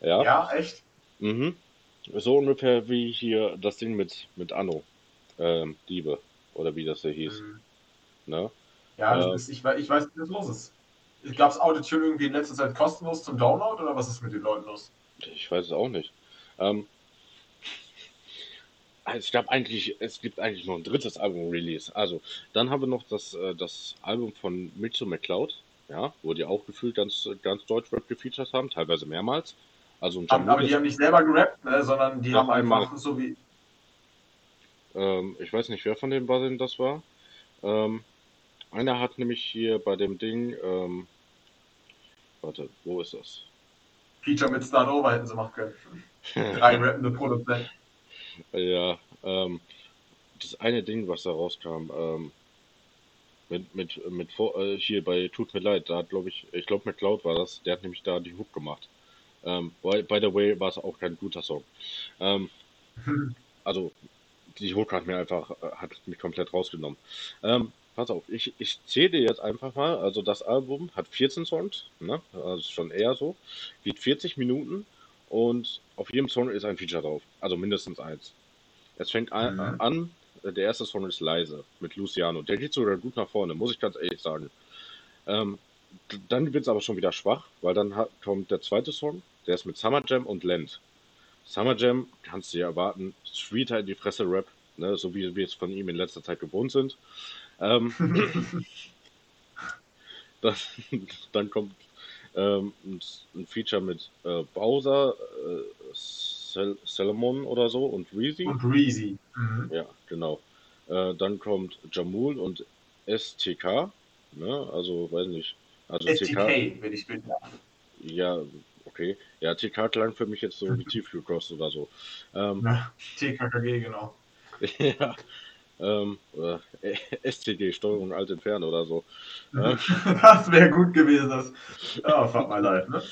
Ja. Ja, echt? Mhm. So ungefähr wie hier das Ding mit, mit Anno. Ähm, Diebe. Oder wie das hier hieß. Mhm. Ne? Ja, äh, ist, ich, ich weiß nicht, was los ist. Gab es Autotune irgendwie in letzter Zeit kostenlos zum Download oder was ist mit den Leuten los? Ich weiß es auch nicht. Ähm, es gab eigentlich, es gibt eigentlich noch ein drittes Album-Release. Also, dann haben wir noch das, äh, das Album von Mitchell McCloud, ja, wo die auch gefühlt ganz, ganz Deutschrap gefeatured haben, teilweise mehrmals. Also aber, aber die haben nicht selber gerappt, ne, sondern die haben einmal einfach so wie. Ähm, ich weiß nicht, wer von den beiden das war. Ähm, einer hat nämlich hier bei dem Ding, ähm, warte, wo ist das? Feature mit Start Over hätten sie machen können. Drei rappende Produzenten. Ja, ähm, das eine Ding, was da rauskam, ähm, mit, mit, mit, äh, hier bei Tut mir leid, da hat, glaube ich, ich glaube, mit Cloud war das, der hat nämlich da die Hook gemacht. Ähm, by, by the way, war es auch kein guter Song. Ähm, also, die Hook hat mir einfach, äh, hat mich komplett rausgenommen. Ähm, pass auf, ich, ich zähle dir jetzt einfach mal, also das Album hat 14 Songs, ne? Also schon eher so, geht 40 Minuten und auf jedem Song ist ein Feature drauf, also mindestens eins. Es fängt an, mhm. an der erste Song ist leise mit Luciano. Der geht sogar gut nach vorne, muss ich ganz ehrlich sagen. Ähm, dann wird es aber schon wieder schwach, weil dann hat, kommt der zweite Song, der ist mit Summer Jam und Land. Summer Jam kannst du ja erwarten, sweeter in die Fresse Rap, ne, so wie wir es von ihm in letzter Zeit gewohnt sind. Ähm, das, dann kommt ähm, ein, ein, Feature mit äh, Bowser, äh, Salomon oder so und Reezy. Und Reezy. Mhm. Ja, genau. Äh, dann kommt Jamul und STK. Ne? Also, weiß nicht. Also STK, wenn ich bin. Ja, okay. Ja, TK klang für mich jetzt so wie Tiefkühlkost oder so. Ähm, ja, TKKG, genau. ja. Ähm, äh, STG, Steuerung alt entfernen oder so. Ähm, das wäre gut gewesen. Das, ja, fuck mal leid, ne?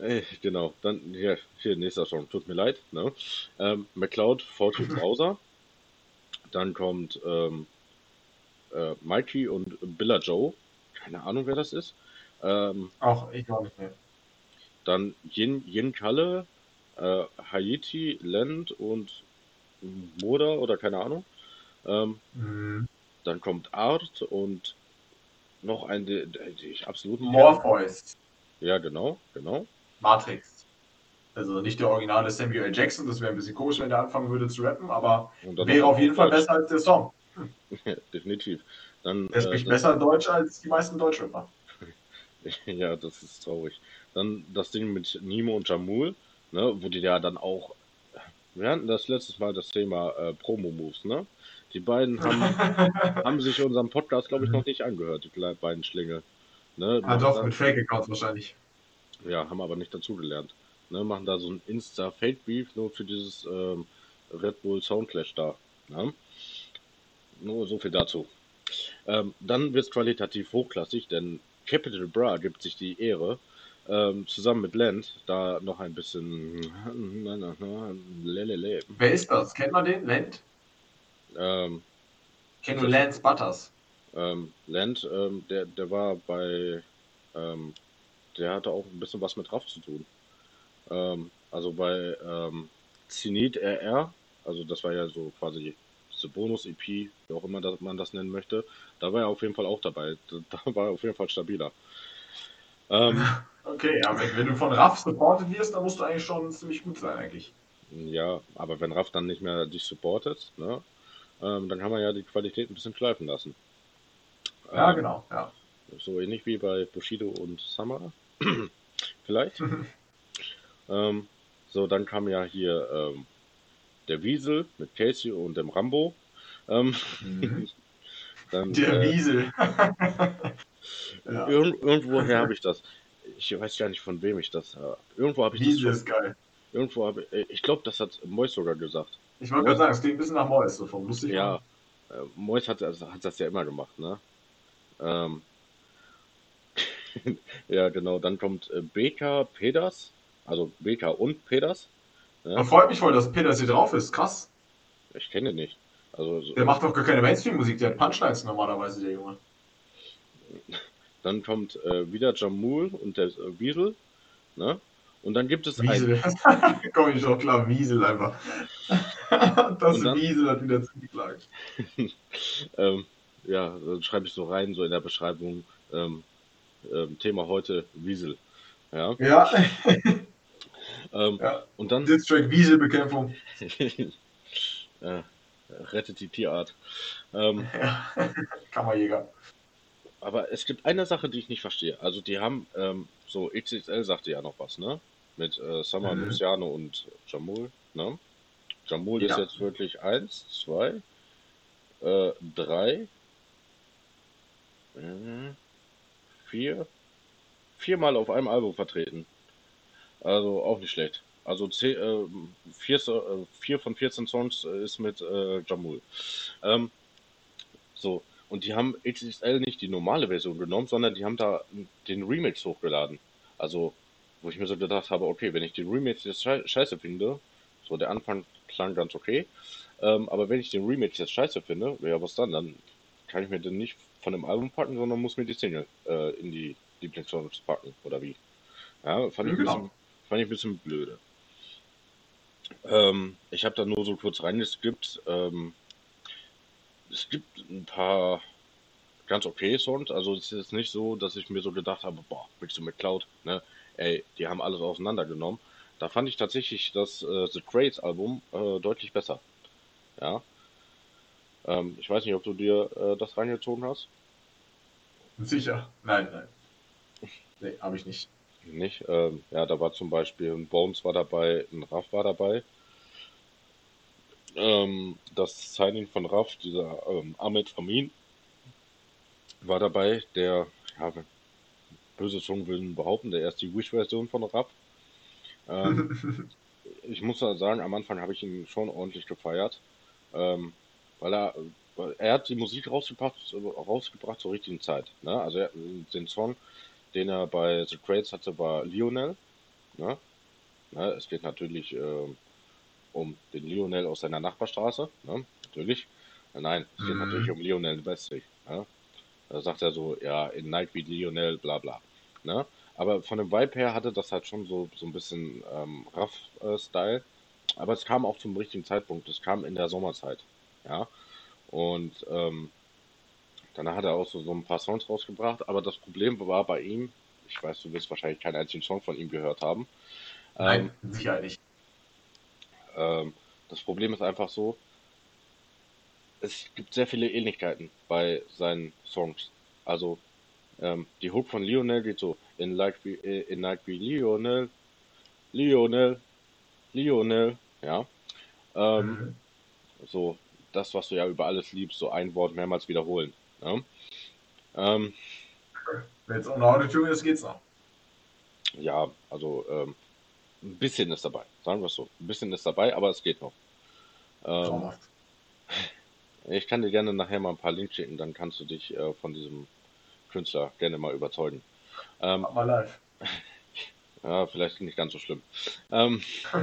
Äh, genau, dann hier, hier nächster Song, tut mir leid. Ne? Ähm, McCloud, Fortune Browser. Dann kommt ähm, äh, Mikey und Billa Joe. Keine Ahnung, wer das ist. Ähm, Ach, ich glaube nicht mehr. Dann Yin, Yin Kalle, äh, Haiti, Land und Moda oder keine Ahnung. Ähm, mhm. Dann kommt Art und noch ein, den ich absolut Morpheus. Ja, genau, genau. Matrix. Also nicht der originale Samuel L. Jackson, das wäre ein bisschen komisch, wenn der anfangen würde zu rappen, aber wäre auf jeden Fall besser als der Song. Definitiv. Dann, der spricht äh, besser Deutsch als die meisten Deutschrapper. ja, das ist traurig. Dann das Ding mit Nimo und Jamul, ne, wo die ja dann auch. Wir hatten das letztes Mal das Thema äh, Promo-Moves, ne? Die beiden haben, haben sich unseren Podcast, glaube ich, noch nicht angehört, die beiden Schlinge. Ne, ah, doch, mit Fake-Accounts wahrscheinlich. Ja, haben aber nicht dazugelernt. Ne, machen da so ein Insta-Fake-Beef nur für dieses ähm, Red Bull Soundclash da. Ne? Nur so viel dazu. Ähm, dann wird es qualitativ hochklassig, denn Capital Bra gibt sich die Ehre, ähm, zusammen mit Land da noch ein bisschen. Wer ist das? Kennt man den? Land? Ähm, Kennt du Lance Butters? Ähm, Land, ähm, der, der war bei. Ähm, der hatte auch ein bisschen was mit Raff zu tun. Ähm, also bei ähm, Zenit RR, also das war ja so quasi diese Bonus-EP, wie auch immer das, man das nennen möchte, da war er auf jeden Fall auch dabei. Da war er auf jeden Fall stabiler. Ähm, okay, ja, wenn, wenn, du von Raff supportet wirst, dann musst du eigentlich schon ziemlich gut sein, eigentlich. Ja, aber wenn Raff dann nicht mehr dich supportet, ne, ähm, dann kann man ja die Qualität ein bisschen schleifen lassen. Ja, ähm, genau, ja. So ähnlich wie bei Bushido und Summer. Vielleicht. ähm, so, dann kam ja hier ähm, der Wiesel mit Casey und dem Rambo. Ähm, mhm. dann, der äh, Wiesel. ja. irg irgendwoher habe ich das. Ich weiß gar nicht, von wem ich das habe. Irgendwo habe ich Wiesel das. Wiesel ist geil. Irgendwo habe ich, ich glaube, das hat Mois sogar gesagt. Ich wollte gerade sagen, es klingt ein bisschen nach Mois, so vom lustig. Ja, äh, Mois hat, also, hat das ja immer gemacht, ne? Ähm, ja, genau. Dann kommt äh, BK Peters, also BK und Peters. Ja. Man freut mich voll, dass Peters hier drauf ist. Krass. Ich kenne ihn nicht. Also, so der macht doch gar keine Mainstream-Musik, der hat Punchlines normalerweise, der Junge. Dann kommt äh, wieder Jamul und der äh, Wiesel. Ne? Und dann gibt es Wiesel. ein. Komm ich doch klar, Wiesel einfach. das dann, Wiesel hat wieder zugeklagt. ähm, ja, dann schreibe ich so rein, so in der Beschreibung, ähm, ähm, Thema heute Wiesel. Ja. Ja. ähm, ja. Und dann. Distrack Wieselbekämpfung. ja, rettet die Tierart. Ähm, ja. Kammerjäger. Aber es gibt eine Sache, die ich nicht verstehe. Also die haben, ähm, so XXL sagte ja noch was, ne? Mit äh, Summer, mhm. Luciano und Jamul, ne? Jamul ja. ist jetzt wirklich eins, zwei, äh, drei, äh, vier, viermal auf einem Album vertreten. Also auch nicht schlecht. Also zehn, äh, vier, äh, vier von 14 Songs äh, ist mit äh, Jamul. Ähm, so, und die haben XXL nicht die normale Version genommen, sondern die haben da den Remix hochgeladen. Also, wo ich mir so gedacht habe, okay, wenn ich den Remix jetzt scheiße finde, so der Anfang klang ganz okay, ähm, aber wenn ich den Remix jetzt scheiße finde, ja, was dann? Dann kann ich mir den nicht von dem Album packen, sondern muss mir die Single äh, in die Lieblingssongs packen, oder wie? Ja, fand ich, genau. bisschen, fand ich ein bisschen blöde. Ähm, ich habe da nur so kurz reingeskippt. Ähm, es gibt ein paar ganz okay Songs. Also es ist jetzt nicht so, dass ich mir so gedacht habe, boah, willst du mit Cloud, ne? Ey, die haben alles auseinandergenommen. Da fand ich tatsächlich das äh, The Crates Album äh, deutlich besser. Ja. Ähm, ich weiß nicht, ob du dir äh, das reingezogen hast. Sicher. Nein, nein. Nee, habe ich nicht. Nicht? Ähm, ja, da war zum Beispiel ein Bones war dabei, ein Raff war dabei ähm, das Signing von Raff, dieser ähm, Ahmed Amin, war dabei, der, ja, böse Zungen würden behaupten, der erst die Wish-Version von Raff. Ähm, ich muss sagen, am Anfang habe ich ihn schon ordentlich gefeiert, ähm, weil er, er hat die Musik rausgebracht, rausgebracht zur richtigen Zeit. Ne? Also er, den Song, den er bei The Crates hatte, war Lionel. Ne? Ne? Es geht natürlich äh, um den Lionel aus seiner Nachbarstraße, ne? natürlich. Nein, es geht mhm. natürlich um Lionel Westrig. Ne? Da sagt er so, ja, in Nightbeat Lionel, bla bla. Ne? Aber von dem Vibe her hatte das halt schon so, so ein bisschen ähm, Rough-Style. Aber es kam auch zum richtigen Zeitpunkt. Es kam in der Sommerzeit. Ja. Und ähm, danach hat er auch so, so ein paar Songs rausgebracht. Aber das Problem war bei ihm, ich weiß, du wirst wahrscheinlich keinen einzigen Song von ihm gehört haben. Nein, ähm, sicher nicht. Ähm, das Problem ist einfach so, es gibt sehr viele Ähnlichkeiten bei seinen Songs. Also ähm, die Hook von Lionel geht so in like wie in like wie Lionel, Lionel, Lionel, ja. Ähm, mhm. So das, was du ja über alles liebst, so ein Wort mehrmals wiederholen. Ja? Ähm, Wenn es ohne Autotune ist, geht's noch. Ja, also ähm, ein bisschen ist dabei, sagen wir es so. Ein bisschen ist dabei, aber es geht noch. Ähm, ich kann dir gerne nachher mal ein paar Links schicken, dann kannst du dich äh, von diesem Künstler gerne mal überzeugen. Ähm, mal live. Ja, vielleicht nicht ganz so schlimm. Ähm,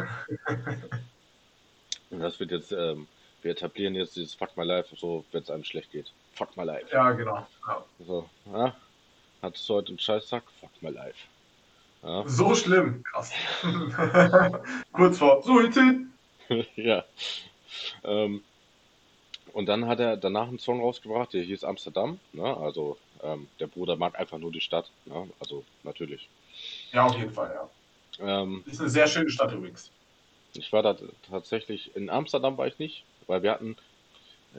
das wird jetzt, ähm, wir etablieren jetzt dieses Fuck My Life, so wenn es einem schlecht geht. Fuck My Life. Ja, genau. Ja. So, ja, hattest du heute einen Scheißtag? Fuck My Life. Ja. So schlimm, krass. Kurz vor Suizid. ja. Ähm, und dann hat er danach einen Song rausgebracht, der hieß Amsterdam. Ne? Also ähm, der Bruder mag einfach nur die Stadt. Ne? Also natürlich. Ja, auf jeden Fall, ja. Ähm, ist eine sehr schöne Stadt übrigens. Ich war da tatsächlich, in Amsterdam war ich nicht, weil wir hatten,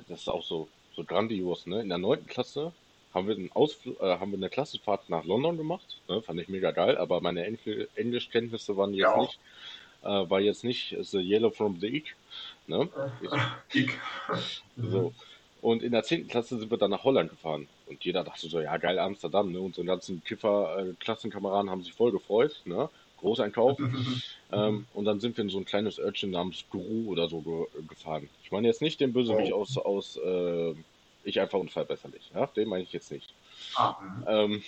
das ist auch so, so grandios, ne? In der neunten Klasse haben wir, einen Ausflug, äh, haben wir eine Klassenfahrt nach London gemacht. Ne? Fand ich mega geil, aber meine Engl Englischkenntnisse waren jetzt ja. nicht, äh, war jetzt nicht The Yellow from the Egg. Ne? Ich, so. Und in der 10. Klasse sind wir dann nach Holland gefahren. Und jeder dachte so, ja geil, Amsterdam, ne? Unsere ganzen Kiffer-Klassenkameraden äh, haben sich voll gefreut, ne? Großeinkauf. ähm, und dann sind wir in so ein kleines Örtchen namens Guru oder so ge gefahren. Ich meine jetzt nicht den Bösewicht oh. aus, aus äh, Ich einfach unfallbesserlich, ja? Den meine ich jetzt nicht. Ah. Ähm,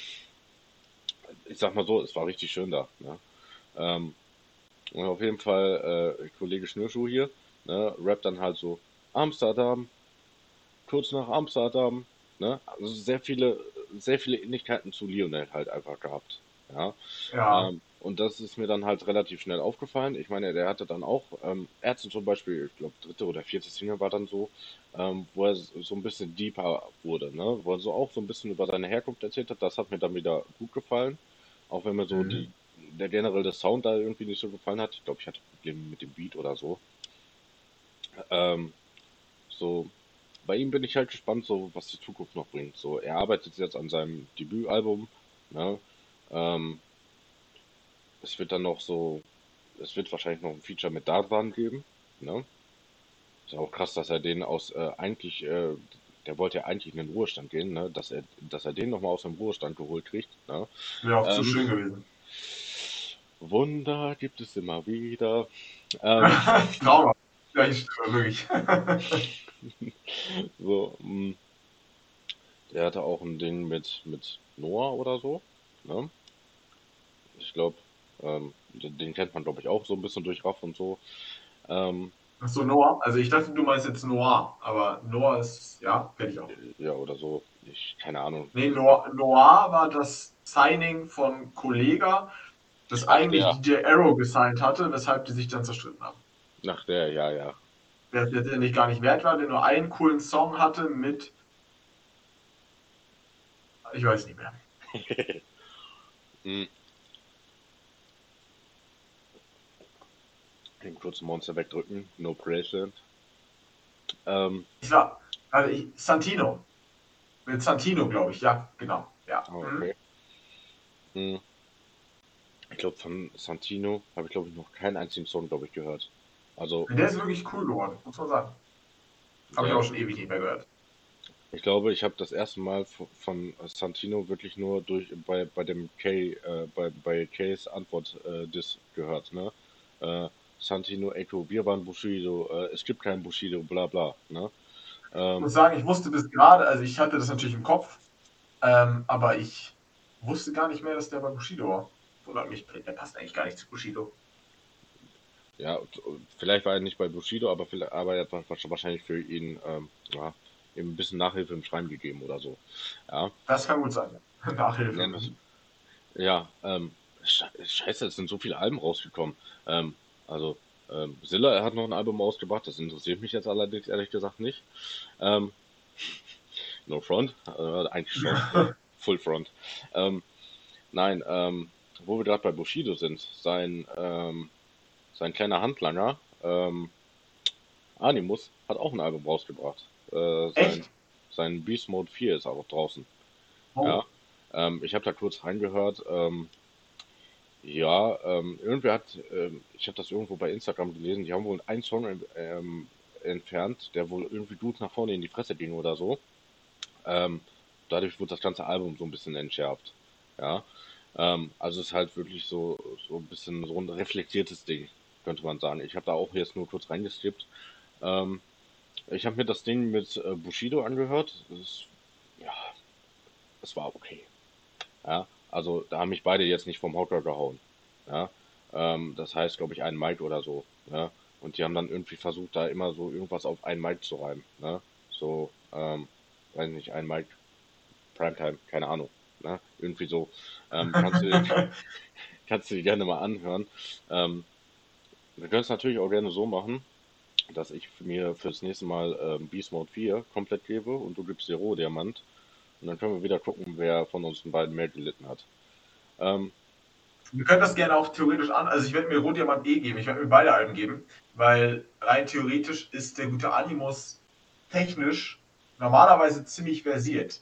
ich sag mal so, es war richtig schön da. Ne? Ähm, und auf jeden Fall, äh, Kollege Schnürschuh hier, ne, rappt dann halt so Amsterdam, kurz nach Amsterdam, ne? Also sehr viele, sehr viele Ähnlichkeiten zu Lionel halt einfach gehabt. Ja. ja. Ähm, und das ist mir dann halt relativ schnell aufgefallen. Ich meine, der hatte dann auch ähm, Ärzte zum Beispiel, ich glaube, dritte oder vierte Single war dann so, ähm, wo er so ein bisschen deeper wurde, ne? Wo er so auch so ein bisschen über seine Herkunft erzählt hat. Das hat mir dann wieder gut gefallen. Auch wenn mir so mhm. die, der generelle Sound da irgendwie nicht so gefallen hat. Ich glaube, ich hatte Probleme mit dem Beat oder so. Ähm, so, bei ihm bin ich halt gespannt, so was die Zukunft noch bringt. So, er arbeitet jetzt an seinem Debütalbum. Ne? Ähm, es wird dann noch so, es wird wahrscheinlich noch ein Feature mit Dardan geben. Ne? Ist auch krass, dass er den aus äh, eigentlich, äh, der wollte ja eigentlich in den Ruhestand gehen, ne? dass er, dass er den nochmal aus dem Ruhestand geholt kriegt. Ne? Wäre auch ähm, zu schön gewesen. Wunder gibt es immer wieder. Ähm, Trauma. Ja, ich wirklich. so, mh. Mm. der hatte auch ein Ding mit, mit Noah oder so. Ne? Ich glaube, ähm, den kennt man, glaube ich, auch so ein bisschen durch Raff und so. Ähm, Achso, Noah? Also ich dachte, du meinst jetzt Noah, aber Noah ist, ja, kenne ich auch. Ja, oder so. Ich, keine Ahnung. Nee, Noah, Noah war das Signing von Kollega, das Ach, eigentlich ja. DJ Arrow gesigned hatte, weshalb die sich dann zerstritten haben. Nach der, ja, ja der letztendlich gar nicht wert war, der nur einen coolen Song hatte mit. Ich weiß nicht mehr. hm. Den kurzen Monster wegdrücken, no bracelet. Ähm, ich war, also ich, Santino. Mit Santino, glaube ich, ja, genau. Ja. Oh, okay. Hm. Ich glaube, von Santino habe ich, glaube ich, noch keinen einzigen Song, glaube ich, gehört. Also, der ist wirklich cool geworden, muss man sagen. Habe ja. ich auch schon ewig nicht mehr gehört. Ich glaube, ich habe das erste Mal von Santino wirklich nur durch bei, bei dem K, äh, bei, bei Kays Antwort äh, das gehört, ne? Äh, Santino Echo, wir waren Bushido, äh, es gibt keinen Bushido, bla bla, ne? Ähm, ich muss sagen, ich wusste bis gerade, also ich hatte das natürlich im Kopf, ähm, aber ich wusste gar nicht mehr, dass der bei Bushido war. Oder mich, der passt eigentlich gar nicht zu Bushido. Ja, vielleicht war er nicht bei Bushido, aber, vielleicht, aber er hat wahrscheinlich für ihn ähm, ja, eben ein bisschen Nachhilfe im Schreiben gegeben oder so. Ja. Das kann gut sein. Nachhilfe. Ja, ähm, scheiße, es sind so viele Alben rausgekommen. Ähm, also, ähm, Zilla hat noch ein Album rausgebracht, das interessiert mich jetzt allerdings ehrlich gesagt nicht. Ähm, no Front, äh, eigentlich schon. Full Front. Ähm, nein, ähm, wo wir gerade bei Bushido sind, sein, ähm, sein kleiner Handlanger, ähm, Animus, hat auch ein Album rausgebracht. Äh, sein, sein Beast Mode 4 ist auch draußen. Oh. Ja, ähm, ich habe da kurz reingehört. Ähm, ja, ähm, irgendwer hat, ähm, ich habe das irgendwo bei Instagram gelesen, die haben wohl einen Song ähm, entfernt, der wohl irgendwie gut nach vorne in die Fresse ging oder so. Ähm, dadurch wurde das ganze Album so ein bisschen entschärft. Ja, also es ist halt wirklich so, so ein bisschen so ein reflektiertes Ding, könnte man sagen. Ich habe da auch jetzt nur kurz reingeskippt. Ähm, ich habe mir das Ding mit äh, Bushido angehört. Das ist, ja, es war okay. Ja, also da haben mich beide jetzt nicht vom Hocker gehauen. Ja, ähm, das heißt, glaube ich, ein Mike oder so. Ja, und die haben dann irgendwie versucht, da immer so irgendwas auf einen Mike zu reimen. Ne? So, ähm, weiß nicht, ein Mike Primetime, keine Ahnung. Ne? Irgendwie so. Ähm, kannst, du, kannst du dir gerne mal anhören. Ähm, wir können es natürlich auch gerne so machen, dass ich mir fürs nächste Mal ähm, Beast Mode 4 komplett gebe und du gibst dir Rohdiamant. Und dann können wir wieder gucken, wer von uns beiden mehr gelitten hat. Ähm, wir können das gerne auch theoretisch an. Also ich werde mir Rohdiamant eh geben. Ich werde mir beide Alben geben, weil rein theoretisch ist der gute Animus technisch normalerweise ziemlich versiert.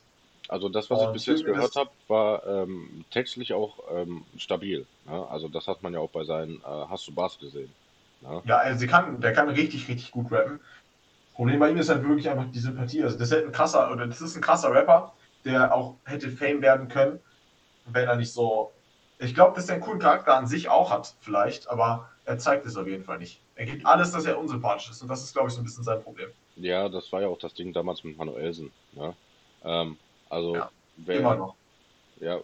Also das, was ich bis jetzt gehört habe, war ähm, textlich auch ähm, stabil. Ne? Also das hat man ja auch bei seinen äh, Hast du Bass gesehen. Ne? Ja, also kann, der kann richtig, richtig gut rappen. Problem bei ihm ist halt wirklich einfach die Sympathie. Also das ist ein krasser, oder das ist ein krasser Rapper, der auch hätte Fame werden können, wenn er nicht so. Ich glaube, dass er einen coolen Charakter an sich auch hat, vielleicht, aber er zeigt es auf jeden Fall nicht. Er gibt alles, dass er unsympathisch ist und das ist, glaube ich, so ein bisschen sein Problem. Ja, das war ja auch das Ding damals mit Manuelsen. Ne? Ähm, also, ja, wer, immer noch. Ja,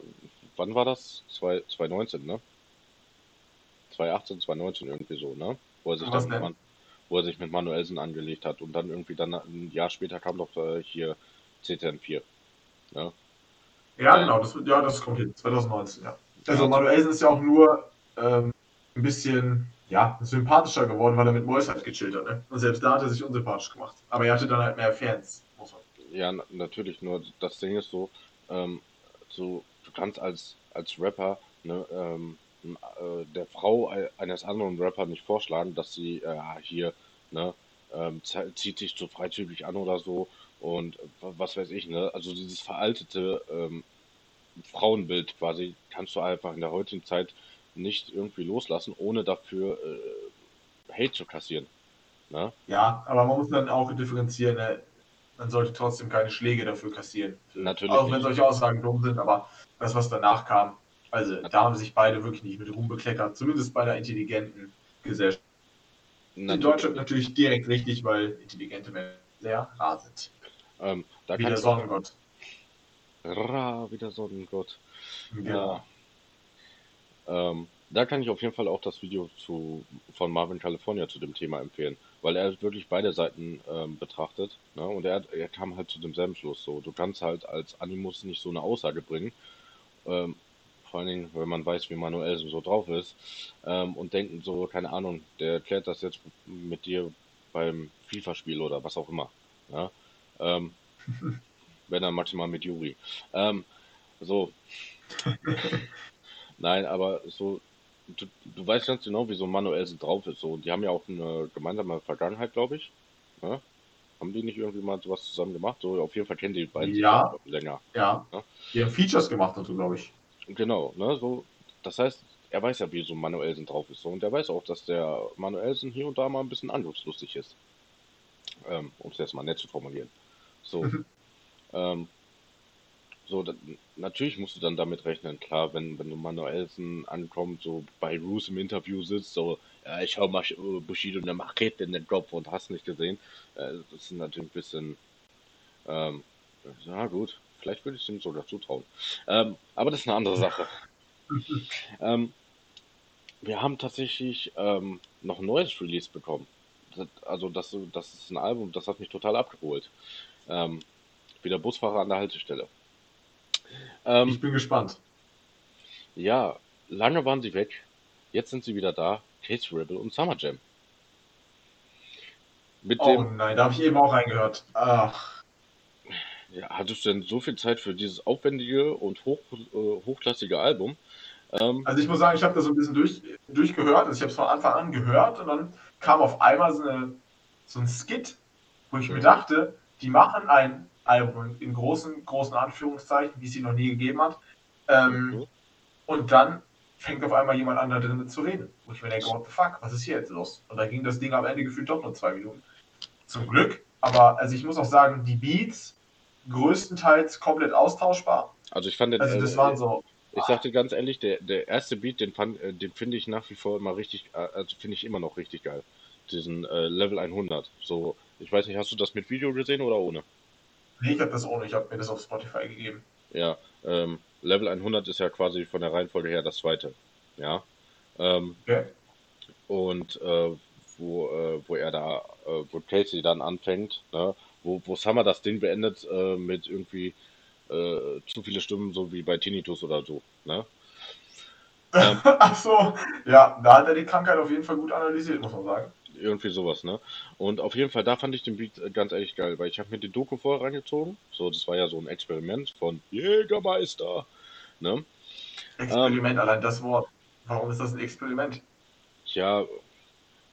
wann war das? 2019, ne? 2018, 2019 irgendwie so, ne? Wo er sich, dann mit, Man, wo er sich mit Manuelsen angelegt hat und dann irgendwie dann ein Jahr später kam doch äh, hier CTN4. Ne? Ja, genau, das, ja, das kommt hin, 2019, ja. Also Manuelsen ist ja auch nur ähm, ein bisschen ja, sympathischer geworden, weil er mit Mois halt gechillt hat. Ne? Und selbst da hat er sich unsympathisch gemacht. Aber er hatte dann halt mehr Fans. Ja, natürlich, nur das Ding ist so, ähm, so du kannst als, als Rapper ne, ähm, äh, der Frau eines anderen Rappers nicht vorschlagen, dass sie äh, hier ne, ähm, zieht sich so freizügig an oder so und was weiß ich, ne? Also dieses veraltete ähm, Frauenbild quasi kannst du einfach in der heutigen Zeit nicht irgendwie loslassen, ohne dafür äh, Hate zu kassieren. Ne? Ja, aber man muss dann auch differenzieren. Ne? man sollte trotzdem keine Schläge dafür kassieren. Natürlich. Auch wenn solche Aussagen dumm sind, aber das, was danach kam, also da haben sich beide wirklich nicht mit Ruhm bekleckert, zumindest bei der intelligenten Gesellschaft. Natürlich. In Deutschland natürlich direkt richtig, weil intelligente Menschen sehr rar sind. Ähm, da wie der Sonnengott. Ra, wie der Sonnengott. Genau. Ja. Ähm, da kann ich auf jeden Fall auch das Video zu, von Marvin California zu dem Thema empfehlen weil er wirklich beide Seiten ähm, betrachtet. Ne? Und er, er kam halt zu demselben Schluss. So, du kannst halt als Animus nicht so eine Aussage bringen. Ähm, vor allen Dingen, wenn man weiß, wie Manuel so drauf ist. Ähm, und denken so, keine Ahnung, der erklärt das jetzt mit dir beim FIFA-Spiel oder was auch immer. Ja? Ähm, wenn dann maximal mit Juri. Ähm, so. Nein, aber so, du, du weißt ganz genau, wie so Manuelsen drauf ist. So, die haben ja auch eine gemeinsame Vergangenheit, glaube ich. Ja? Ne? Haben die nicht irgendwie mal sowas zusammen gemacht? So, auf jeden Fall kennen die beiden ja. länger. Ja. ja. Die haben Features gemacht dazu, glaube ich. Genau, ne, so, das heißt, er weiß ja, wie so Manuelsen drauf ist. So, und er weiß auch, dass der Manuelsen hier und da mal ein bisschen angriffslustig ist. Ähm, um es jetzt mal nett zu formulieren. So. ähm, so, da, natürlich musst du dann damit rechnen, klar, wenn, wenn du Manuelsen ankommt, so bei Roos im Interview sitzt, so, ja, ich hau mal äh, Bushido eine Machete in den Kopf und hast nicht gesehen. Äh, das ist natürlich ein bisschen, ähm, ja gut, vielleicht würde ich es ihm sogar zutrauen. Ähm, aber das ist eine andere Sache. ähm, wir haben tatsächlich ähm, noch ein neues Release bekommen. Das, also das, das ist ein Album, das hat mich total abgeholt. Ähm, wieder Busfahrer an der Haltestelle. Ähm, ich bin gespannt. Ja, lange waren sie weg. Jetzt sind sie wieder da. Case Rebel und Summer Jam. Mit oh dem, nein, da habe ich eben auch reingehört. Ach. Ja, hattest du denn so viel Zeit für dieses aufwendige und hoch, äh, hochklassige Album? Ähm, also ich muss sagen, ich habe das so ein bisschen durch, durchgehört. Also ich habe es von Anfang an gehört und dann kam auf einmal so, eine, so ein Skit, wo ich mir dachte, die machen ein Album in großen, großen Anführungszeichen, wie es sie noch nie gegeben hat. Ähm, okay. Und dann fängt auf einmal jemand an, da drin zu reden. Und ich mir denke, what the fuck, was ist hier jetzt los? Und da ging das Ding am Ende gefühlt doch nur zwei Minuten. Zum Glück. Aber also ich muss auch sagen, die Beats größtenteils komplett austauschbar. Also ich fand den, also das äh, waren so. Ich sagte ganz ehrlich, der, der erste Beat, den, fand, äh, den finde ich nach wie vor immer richtig, äh, also finde ich immer noch richtig geil. Diesen äh, Level 100. So, ich weiß nicht, hast du das mit Video gesehen oder ohne? Nee, ich habe das ohne, ich habe mir das auf Spotify gegeben. Ja, ähm, Level 100 ist ja quasi von der Reihenfolge her das zweite. Ja. Ähm, okay. Und äh, wo, äh, wo er da, äh, wo Casey dann anfängt, ne? Wo, wo Summer das Ding beendet äh, mit irgendwie äh, zu viele Stimmen, so wie bei Tinnitus oder so. Ne? Ähm, Ach so, ja, da hat er die Krankheit auf jeden Fall gut analysiert, muss man sagen. Irgendwie sowas, ne? Und auf jeden Fall, da fand ich den Beat äh, ganz ehrlich geil, weil ich habe mir die Doku vorher reingezogen. So, das war ja so ein Experiment von Jägermeister. Ne? Experiment, ähm, allein das Wort. Warum ist das ein Experiment? Ja,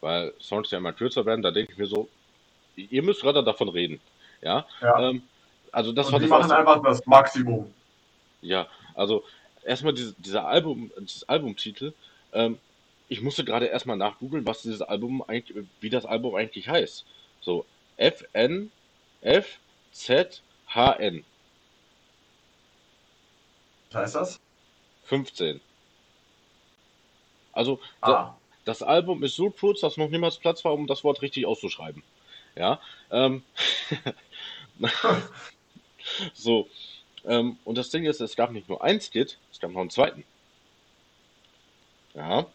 weil Songs ja immer kürzer werden, da denke ich mir so, ihr müsst gerade davon reden. Ja. ja. Ähm, also das Und die machen so, einfach das Maximum. Ja, also erstmal diese, dieser Album, dieses Albumtitel, ähm, ich musste gerade erstmal nachgoogeln, was dieses Album eigentlich, wie das Album eigentlich heißt. So, F N F Z H N. Was heißt das? 15. Also, ah. das, das Album ist so kurz, dass noch niemals Platz war, um das Wort richtig auszuschreiben. Ja. Ähm, so. Ähm, und das Ding ist, es gab nicht nur ein Skit, es gab noch einen zweiten. Ja.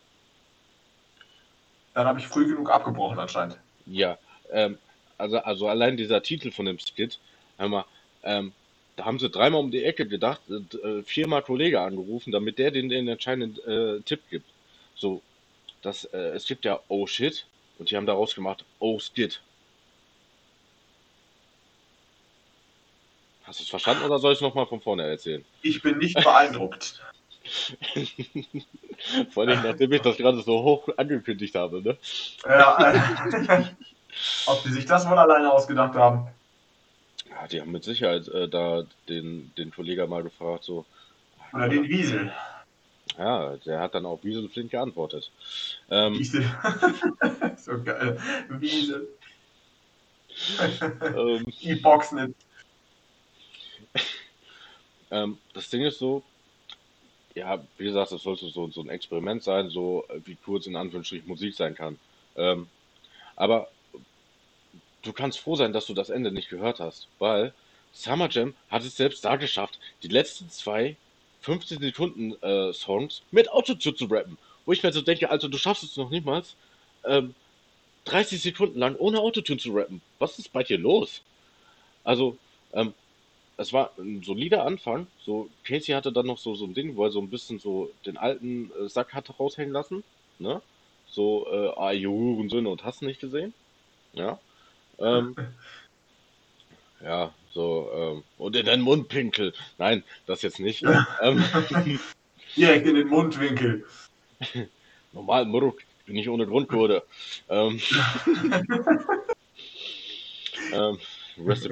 Dann habe ich früh genug abgebrochen anscheinend. Ja. Ähm, also, also allein dieser Titel von dem Skit, hör mal, ähm, da haben sie dreimal um die Ecke gedacht, äh, viermal Kollege angerufen, damit der den, den entscheidenden äh, Tipp gibt. So, das, äh, es gibt ja Oh Shit und die haben daraus gemacht Oh Skit. Hast du es verstanden oder soll ich es nochmal von vorne erzählen? Ich bin nicht beeindruckt. Vor allem, nachdem ich das gerade so hoch angekündigt habe, ne? Ja, äh, ob die sich das wohl alleine ausgedacht haben. Ja, die haben mit Sicherheit äh, da den, den Kollegen mal gefragt, so. Oder den Wiesel. Ja, der hat dann auch Wiesel flink geantwortet. Ähm, Wiesel. so geil. Wiesel. ähm, die Boxen ähm, das Ding ist so, ja, wie gesagt, das sollte so, so ein Experiment sein, so wie kurz in Anführungsstrichen Musik sein kann. Ähm, aber du kannst froh sein, dass du das Ende nicht gehört hast, weil Summer Jam hat es selbst da geschafft, die letzten zwei 15 Sekunden äh, Songs mit Autotune zu rappen. Wo ich mir so denke, also du schaffst es noch niemals, ähm, 30 Sekunden lang ohne Autotune zu rappen. Was ist bei dir los? Also, ähm, es war ein solider Anfang. So, Casey hatte dann noch so, so ein Ding, wo er so ein bisschen so den alten äh, Sack hatte raushängen lassen. Ne? So, äh, ah, Söhne und hast nicht gesehen. Ja. Ähm, ja, so, ähm, und in den Mundpinkel. Nein, das jetzt nicht. ähm, Direkt in den Mundwinkel. Normal, Muruk, bin ich ohne Grundcode. Ähm, ähm,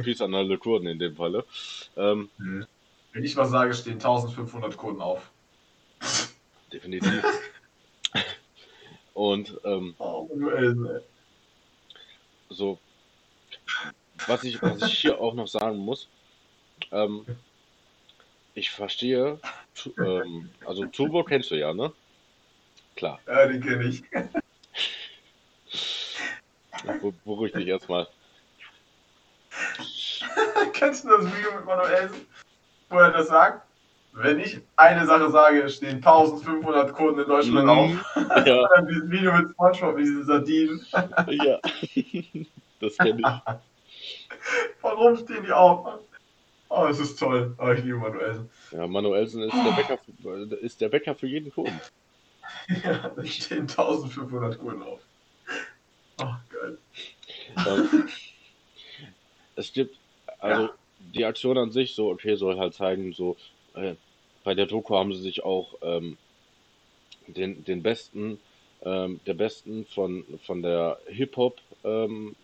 Peace an alle Kurden in dem Falle. Ähm, mhm. Wenn ich was sage, stehen 1500 Kurden auf. Definitiv. Und ähm, oh, so, was ich, was ich hier auch noch sagen muss, ähm, ich verstehe, ähm, also Turbo kennst du ja, ne? Klar. Ja, den kenne ich. Beruhig dich erstmal. Kennst du das Video mit Manuelsen, wo er das sagt? Wenn ich eine Sache sage, stehen 1500 Kurden in Deutschland auf. Ja. Dann dieses Video mit Spongebob, diese Sardinen. ja, das kenne ich. Warum stehen die auf? Oh, es ist toll. Oh, ich liebe Manuelsen. Ja, Manuelsen ist, der Bäcker, ist der Bäcker für jeden Kunden. ja, da stehen 1500 Kunden auf. Oh, geil. Ähm, es gibt, also ja. die Aktion an sich, so, okay, soll halt zeigen, so, äh, bei der Doku haben sie sich auch ähm, den, den besten, ähm, der besten von, von der Hip-Hop, ähm,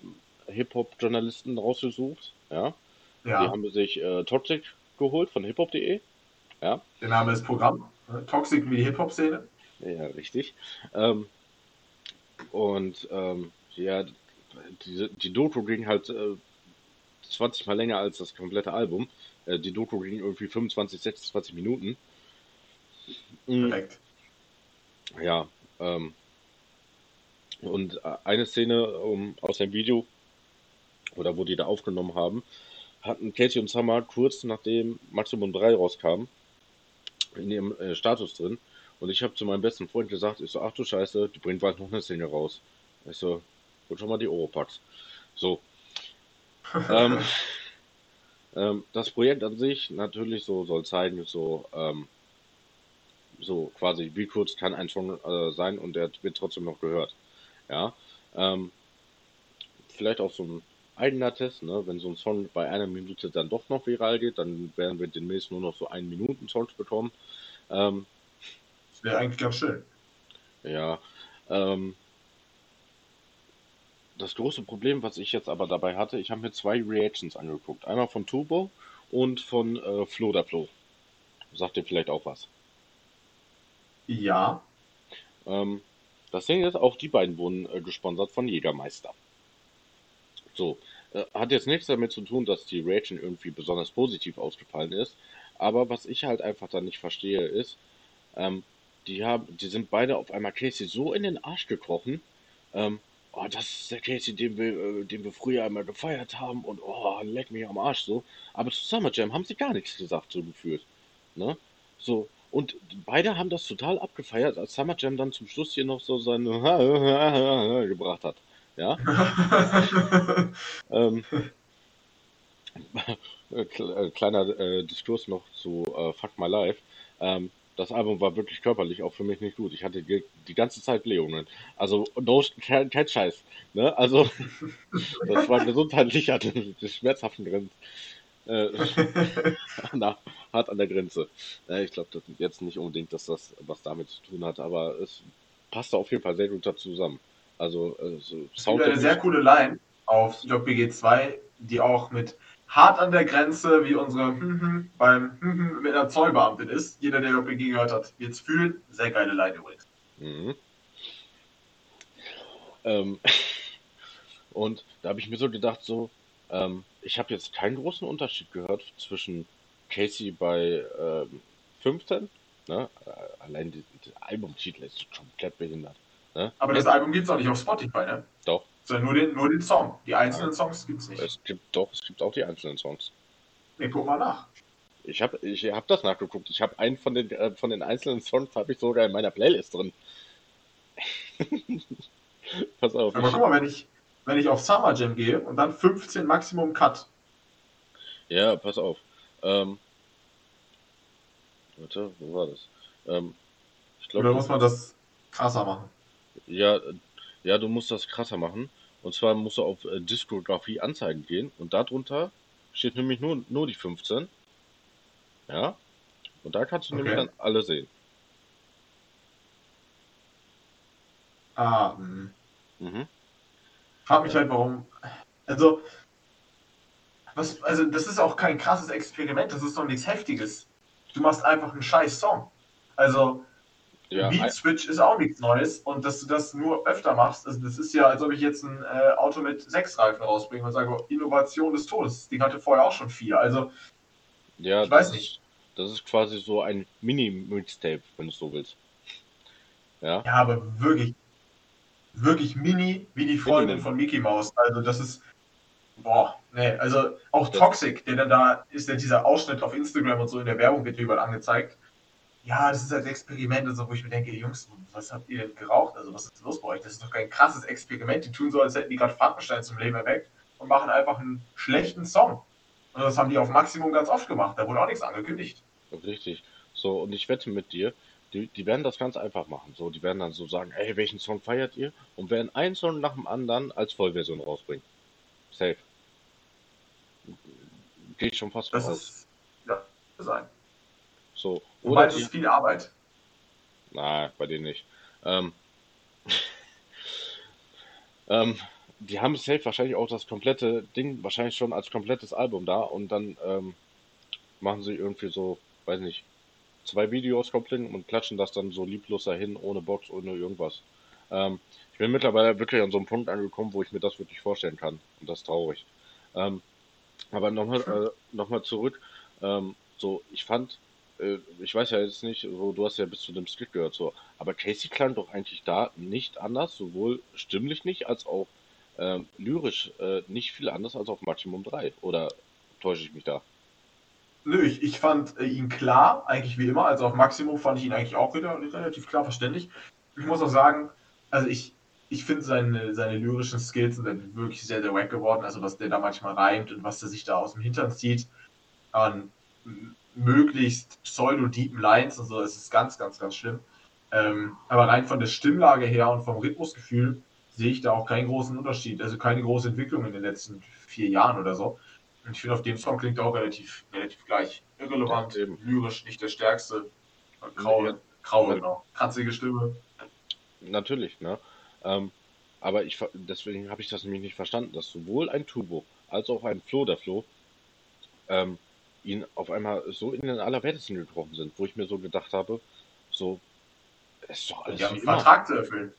Hip-Hop-Journalisten rausgesucht, ja. ja. Die haben sich äh, Toxic geholt von hiphop.de, ja. Der Name ist Programm, ne? Toxic wie die Hip-Hop-Szene. Ja, richtig. Ähm, und ähm, ja, die, die Doku ging halt äh, 20 mal länger als das komplette Album. Äh, die Doku ging irgendwie 25, 26 Minuten. Mhm. Perfekt. Ja, ähm, und äh, eine Szene um, aus dem Video, oder wo die da aufgenommen haben, hatten Casey und Summer kurz nachdem Maximum 3 rauskam, in ihrem äh, Status drin. Und ich habe zu meinem besten Freund gesagt, ich so, ach du Scheiße, die bringt bald noch eine Szene raus. Ich so, hol schon mal die Oropax. So. Ähm, ähm, das Projekt an sich natürlich so soll zeigen, so, ähm, so quasi, wie kurz kann ein Song äh, sein und der wird trotzdem noch gehört. Ja. Ähm, vielleicht auch so ein eigener Test, ne? wenn so ein Song bei einer Minute dann doch noch viral geht, dann werden wir demnächst nur noch so einen Minuten Songs bekommen. Ähm, das wäre eigentlich ganz schön. Ja. Ähm, das große Problem, was ich jetzt aber dabei hatte, ich habe mir zwei Reactions angeguckt. Einmal von Turbo und von äh, Flo. Sagt ihr vielleicht auch was? Ja. Ähm, das Ding ist, auch die beiden wurden äh, gesponsert von Jägermeister. So, äh, hat jetzt nichts damit zu tun, dass die Reaction irgendwie besonders positiv ausgefallen ist. Aber was ich halt einfach dann nicht verstehe, ist, ähm, die haben, die sind beide auf einmal Casey so in den Arsch gekrochen, ähm, oh, das ist der Casey, den wir, äh, den wir früher einmal gefeiert haben und oh, leck mich am Arsch so. Aber zu Summer Jam haben sie gar nichts gesagt, so gefühlt. Ne? So, und beide haben das total abgefeiert, als Summer Jam dann zum Schluss hier noch so seine gebracht hat. Ja. ähm, äh, kleiner äh, Diskurs noch zu äh, Fuck My Life. Ähm, das Album war wirklich körperlich auch für mich nicht gut. Ich hatte die, die ganze Zeit Blähungen. Also, no, kein, kein Scheiß. Ne? Also, das war gesundheitlich, hatte das schmerzhaften Grenzen. Äh, na, hart an der Grenze. Äh, ich glaube jetzt nicht unbedingt, dass das was damit zu tun hat, aber es passte auf jeden Fall sehr gut dazu zusammen. Also, äh, so es gibt eine sehr coole Line auf JPG 2, die auch mit hart an der Grenze, wie unsere hm, hm, beim hm, mit einer Zollbeamtin ist. Jeder, der JPG gehört hat, wird es fühlen. Sehr geile Line übrigens. Mhm. Ähm, und da habe ich mir so gedacht, so, ähm, ich habe jetzt keinen großen Unterschied gehört zwischen Casey bei ähm, 15, ne? Äh, allein der Albumtitel ist komplett behindert. Ne? Aber das Album gibt es auch nicht auf Spotify, ne? Doch. Sondern nur den, nur den Song. Die einzelnen. Songs gibt es nicht. Es gibt doch, es gibt auch die einzelnen Songs. Nee, guck mal nach. Ich habe ich hab das nachgeguckt. Ich habe einen von den, äh, von den einzelnen Songs habe ich sogar in meiner Playlist drin. Pass auf. Aber guck mal, wenn ich, wenn ich auf Summer Jam gehe und dann 15 Maximum Cut. Ja, pass auf. Ähm, warte, wo war das? Ähm, ich glaub, Oder muss man das krasser machen? Ja, ja, du musst das krasser machen. Und zwar musst du auf äh, Diskografie anzeigen gehen und darunter steht nämlich nur, nur die 15. Ja. Und da kannst du okay. nämlich dann alle sehen. Ah, mh. mhm. Frag mich halt, warum. Also, was, also, das ist auch kein krasses Experiment, das ist doch nichts Heftiges. Du machst einfach einen scheiß Song. Also, ja, Beat Switch ist auch nichts Neues und dass du das nur öfter machst, also das ist ja, als ob ich jetzt ein äh, Auto mit sechs Reifen rausbringe und sage, Innovation des Todes. Das Ding hatte vorher auch schon vier. Also, ja, ich weiß nicht. Ist, das ist quasi so ein Mini-Mixtape, wenn du so willst. Ja. ja, aber wirklich, wirklich mini wie die Freundin von Mickey Mouse. Also, das ist, boah, nee, also auch Toxic, der dann da ist, ja dieser Ausschnitt auf Instagram und so in der Werbung wird überall angezeigt ja, das ist halt Experiment und so, wo ich mir denke, Jungs, was habt ihr denn geraucht? Also was ist los bei euch? Das ist doch kein krasses Experiment. Die tun so, als hätten die gerade Frankenstein zum Leben erweckt und machen einfach einen schlechten Song. Und das haben die auf Maximum ganz oft gemacht. Da wurde auch nichts angekündigt. Richtig. So, und ich wette mit dir, die, die werden das ganz einfach machen. So, die werden dann so sagen, ey, welchen Song feiert ihr? Und werden einen Song nach dem anderen als Vollversion rausbringen. Safe. Geht schon fast das raus. Ist, ja, sein. So. Oder es ist viel Arbeit. Nein, bei denen nicht. Ähm, ähm, die haben safe wahrscheinlich auch das komplette Ding wahrscheinlich schon als komplettes Album da und dann ähm, machen sie irgendwie so, weiß nicht, zwei Videos komplett und klatschen das dann so lieblos dahin, ohne Box, ohne irgendwas. Ähm, ich bin mittlerweile wirklich an so einem Punkt angekommen, wo ich mir das wirklich vorstellen kann. Und das ist traurig. Ähm, aber nochmal äh, noch zurück. Ähm, so, ich fand, ich weiß ja jetzt nicht, so, du hast ja bis zu dem Skit gehört, so, aber Casey klang doch eigentlich da nicht anders, sowohl stimmlich nicht, als auch äh, lyrisch äh, nicht viel anders als auf Maximum 3. Oder täusche ich mich da? Nö, ich, ich fand äh, ihn klar, eigentlich wie immer. Also auf Maximum fand ich ihn eigentlich auch wieder relativ klar verständlich. Ich muss auch sagen, also ich, ich finde seine, seine lyrischen Skills sind wirklich sehr, sehr wack geworden. Also was der da manchmal reimt und was der sich da aus dem Hintern zieht an möglichst pseudo-deepen Lines und so, das ist ganz, ganz, ganz schlimm. Ähm, aber rein von der Stimmlage her und vom Rhythmusgefühl sehe ich da auch keinen großen Unterschied. Also keine große Entwicklung in den letzten vier Jahren oder so. Und ich finde, auf dem Song klingt auch relativ, relativ gleich. Irrelevant, ja, lyrisch, nicht der stärkste. Grau, ja, grau genau. Kratzige Stimme. Natürlich, ne? Ähm, aber ich, deswegen habe ich das nämlich nicht verstanden, dass sowohl ein Turbo als auch ein Flo der Flo ähm, ihn auf einmal so in den Allerwertesten gekrochen sind, wo ich mir so gedacht habe, so, es ist doch alles ja, wie immer. Vertrag zu erfüllen.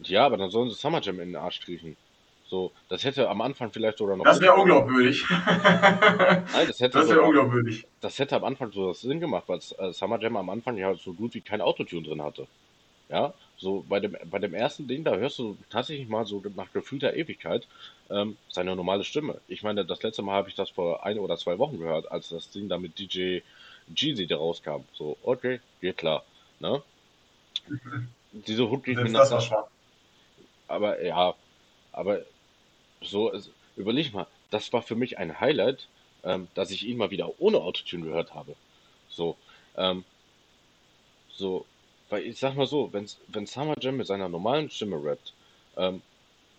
Ja, aber dann sollen sie Summer Jam in den Arsch kriechen. So, das hätte am Anfang vielleicht sogar noch. Das wäre unglaubwürdig. Nein, das hätte. Das wäre unglaubwürdig. Das hätte am Anfang so Sinn gemacht, weil äh, Summer Jam am Anfang ja so gut wie kein Autotune drin hatte. Ja, so bei dem, bei dem ersten Ding, da hörst du tatsächlich mal so nach gefühlter Ewigkeit ähm, seine normale Stimme. Ich meine, das letzte Mal habe ich das vor ein oder zwei Wochen gehört, als das Ding da mit DJ Jeezy da rauskam. So, okay, geht klar. Ne? Mhm. Diese Hook geht mir nach. Aber ja, aber so, überleg mal, das war für mich ein Highlight, ähm, dass ich ihn mal wieder ohne Autotune gehört habe. So, ähm, so, weil ich sag mal so, wenn, wenn Summer Jam mit seiner normalen Stimme rappt, ähm,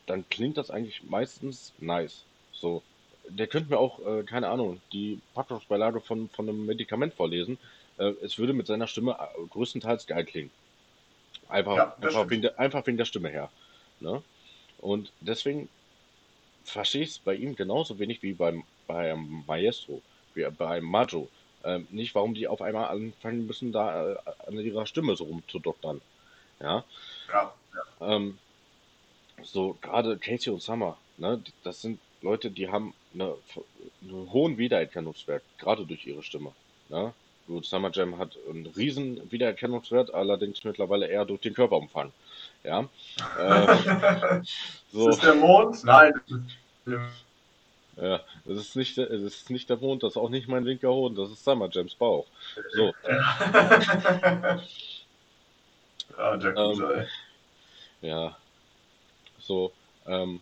dann klingt das eigentlich meistens nice. So, der könnte mir auch, äh, keine Ahnung, die Packungsbeilage von, von einem Medikament vorlesen. Äh, es würde mit seiner Stimme äh, größtenteils geil klingen. Einfach, ja, einfach, wegen der, einfach wegen der Stimme her. Ne? Und deswegen verstehe ich es bei ihm genauso wenig wie beim, beim Maestro, wie beim Majo. Ähm, nicht, warum die auf einmal anfangen müssen, da äh, an ihrer Stimme so rumzudoktern. Ja. Ja. ja. Ähm, so, gerade Casey und Summer, ne, das sind Leute, die haben eine, einen hohen Wiedererkennungswert, gerade durch ihre Stimme. Ne? Gut, Summer Jam hat einen riesen Wiedererkennungswert, allerdings mittlerweile eher durch den Körperumfang. Ja. Äh, so. Ist das der Mond? Nein. Ja, das ist nicht, das ist nicht der Mond, das ist auch nicht mein linker Hoden, das ist Summer Jams Bauch. So. ah, der ähm, Ja. So, ähm,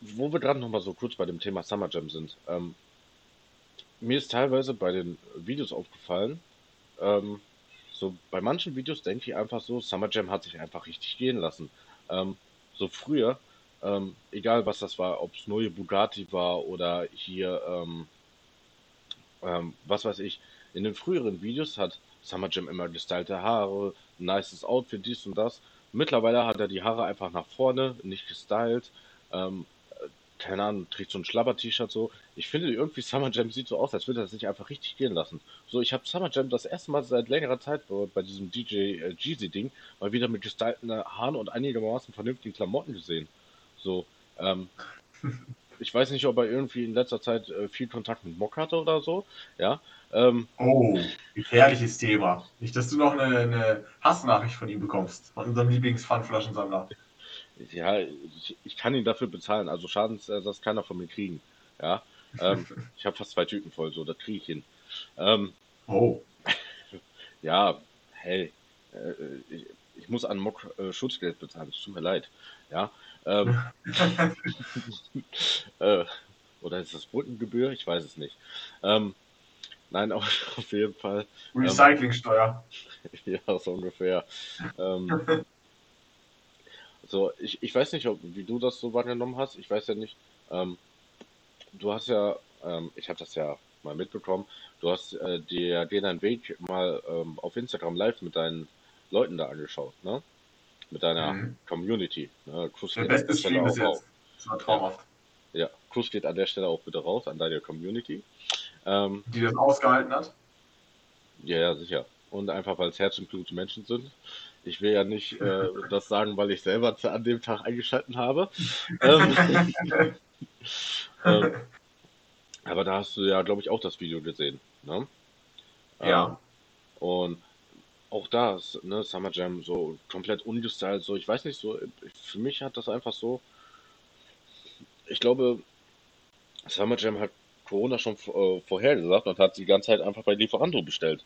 wo wir gerade nochmal so kurz bei dem Thema Summer Jam sind. Ähm, mir ist teilweise bei den Videos aufgefallen, ähm, so bei manchen Videos denke ich einfach so, Summer Jam hat sich einfach richtig gehen lassen. Ähm, so früher, ähm, egal was das war, ob es neue Bugatti war oder hier, ähm, ähm, was weiß ich, in den früheren Videos hat Summer Jam immer gestylte Haare, nices Outfit, dies und das. Mittlerweile hat er die Haare einfach nach vorne, nicht gestylt. Ähm, keine Ahnung, trägt so ein Schlabber-T-Shirt so. Ich finde irgendwie Summer Jam sieht so aus, als würde er sich einfach richtig gehen lassen. So, ich habe Summer Jam das erste Mal seit längerer Zeit bei diesem DJ äh, Jeezy-Ding mal wieder mit gestylten Haaren und einigermaßen vernünftigen Klamotten gesehen. So, ähm, ich weiß nicht, ob er irgendwie in letzter Zeit äh, viel Kontakt mit Mock hatte oder so, ja. Ähm, oh, gefährliches Thema. Nicht, dass du noch eine, eine Hassnachricht von ihm bekommst, von unserem Lieblings-Pfandflaschensammler. Ja, ich, ich kann ihn dafür bezahlen. Also Schadensersatz kann er von mir kriegen. Ja, ähm, ich habe fast zwei Tüten voll, so, da kriege ich hin. Ähm, oh. ja, hey, äh, ich, ich muss an Mock äh, Schutzgeld bezahlen, es tut mir leid. Ja. Ähm, äh, oder ist das Brückengebühr? Ich weiß es nicht. Ähm, nein, auf, auf jeden Fall. Ähm, Recyclingsteuer. ja, so ungefähr. Ähm, so, ich, ich weiß nicht, ob, wie du das so wahrgenommen hast. Ich weiß ja nicht. Ähm, du hast ja, ähm, ich habe das ja mal mitbekommen, du hast äh, dir, deinen Weg mal ähm, auf Instagram live mit deinen Leuten da angeschaut, ne? Mit deiner mhm. Community. Ne? Kuss Der beste Stream bis jetzt. Das war traumhaft. Ja. ja, Kuss geht an der Stelle auch bitte raus, an deine Community. Ähm, Die das ausgehalten hat? Ja, ja, sicher. Und einfach, weil es Herz und Blut Menschen sind. Ich will ja nicht äh, das sagen, weil ich selber an dem Tag eingeschalten habe. ähm, ähm, aber da hast du ja, glaube ich, auch das Video gesehen. Ne? Ja. Ähm, und auch da ist ne, Summer Jam so komplett ungestylt. So, ich weiß nicht, so für mich hat das einfach so. Ich glaube, Summer Jam hat Corona schon äh, vorhergesagt und hat die ganze Zeit einfach bei Lieferando bestellt.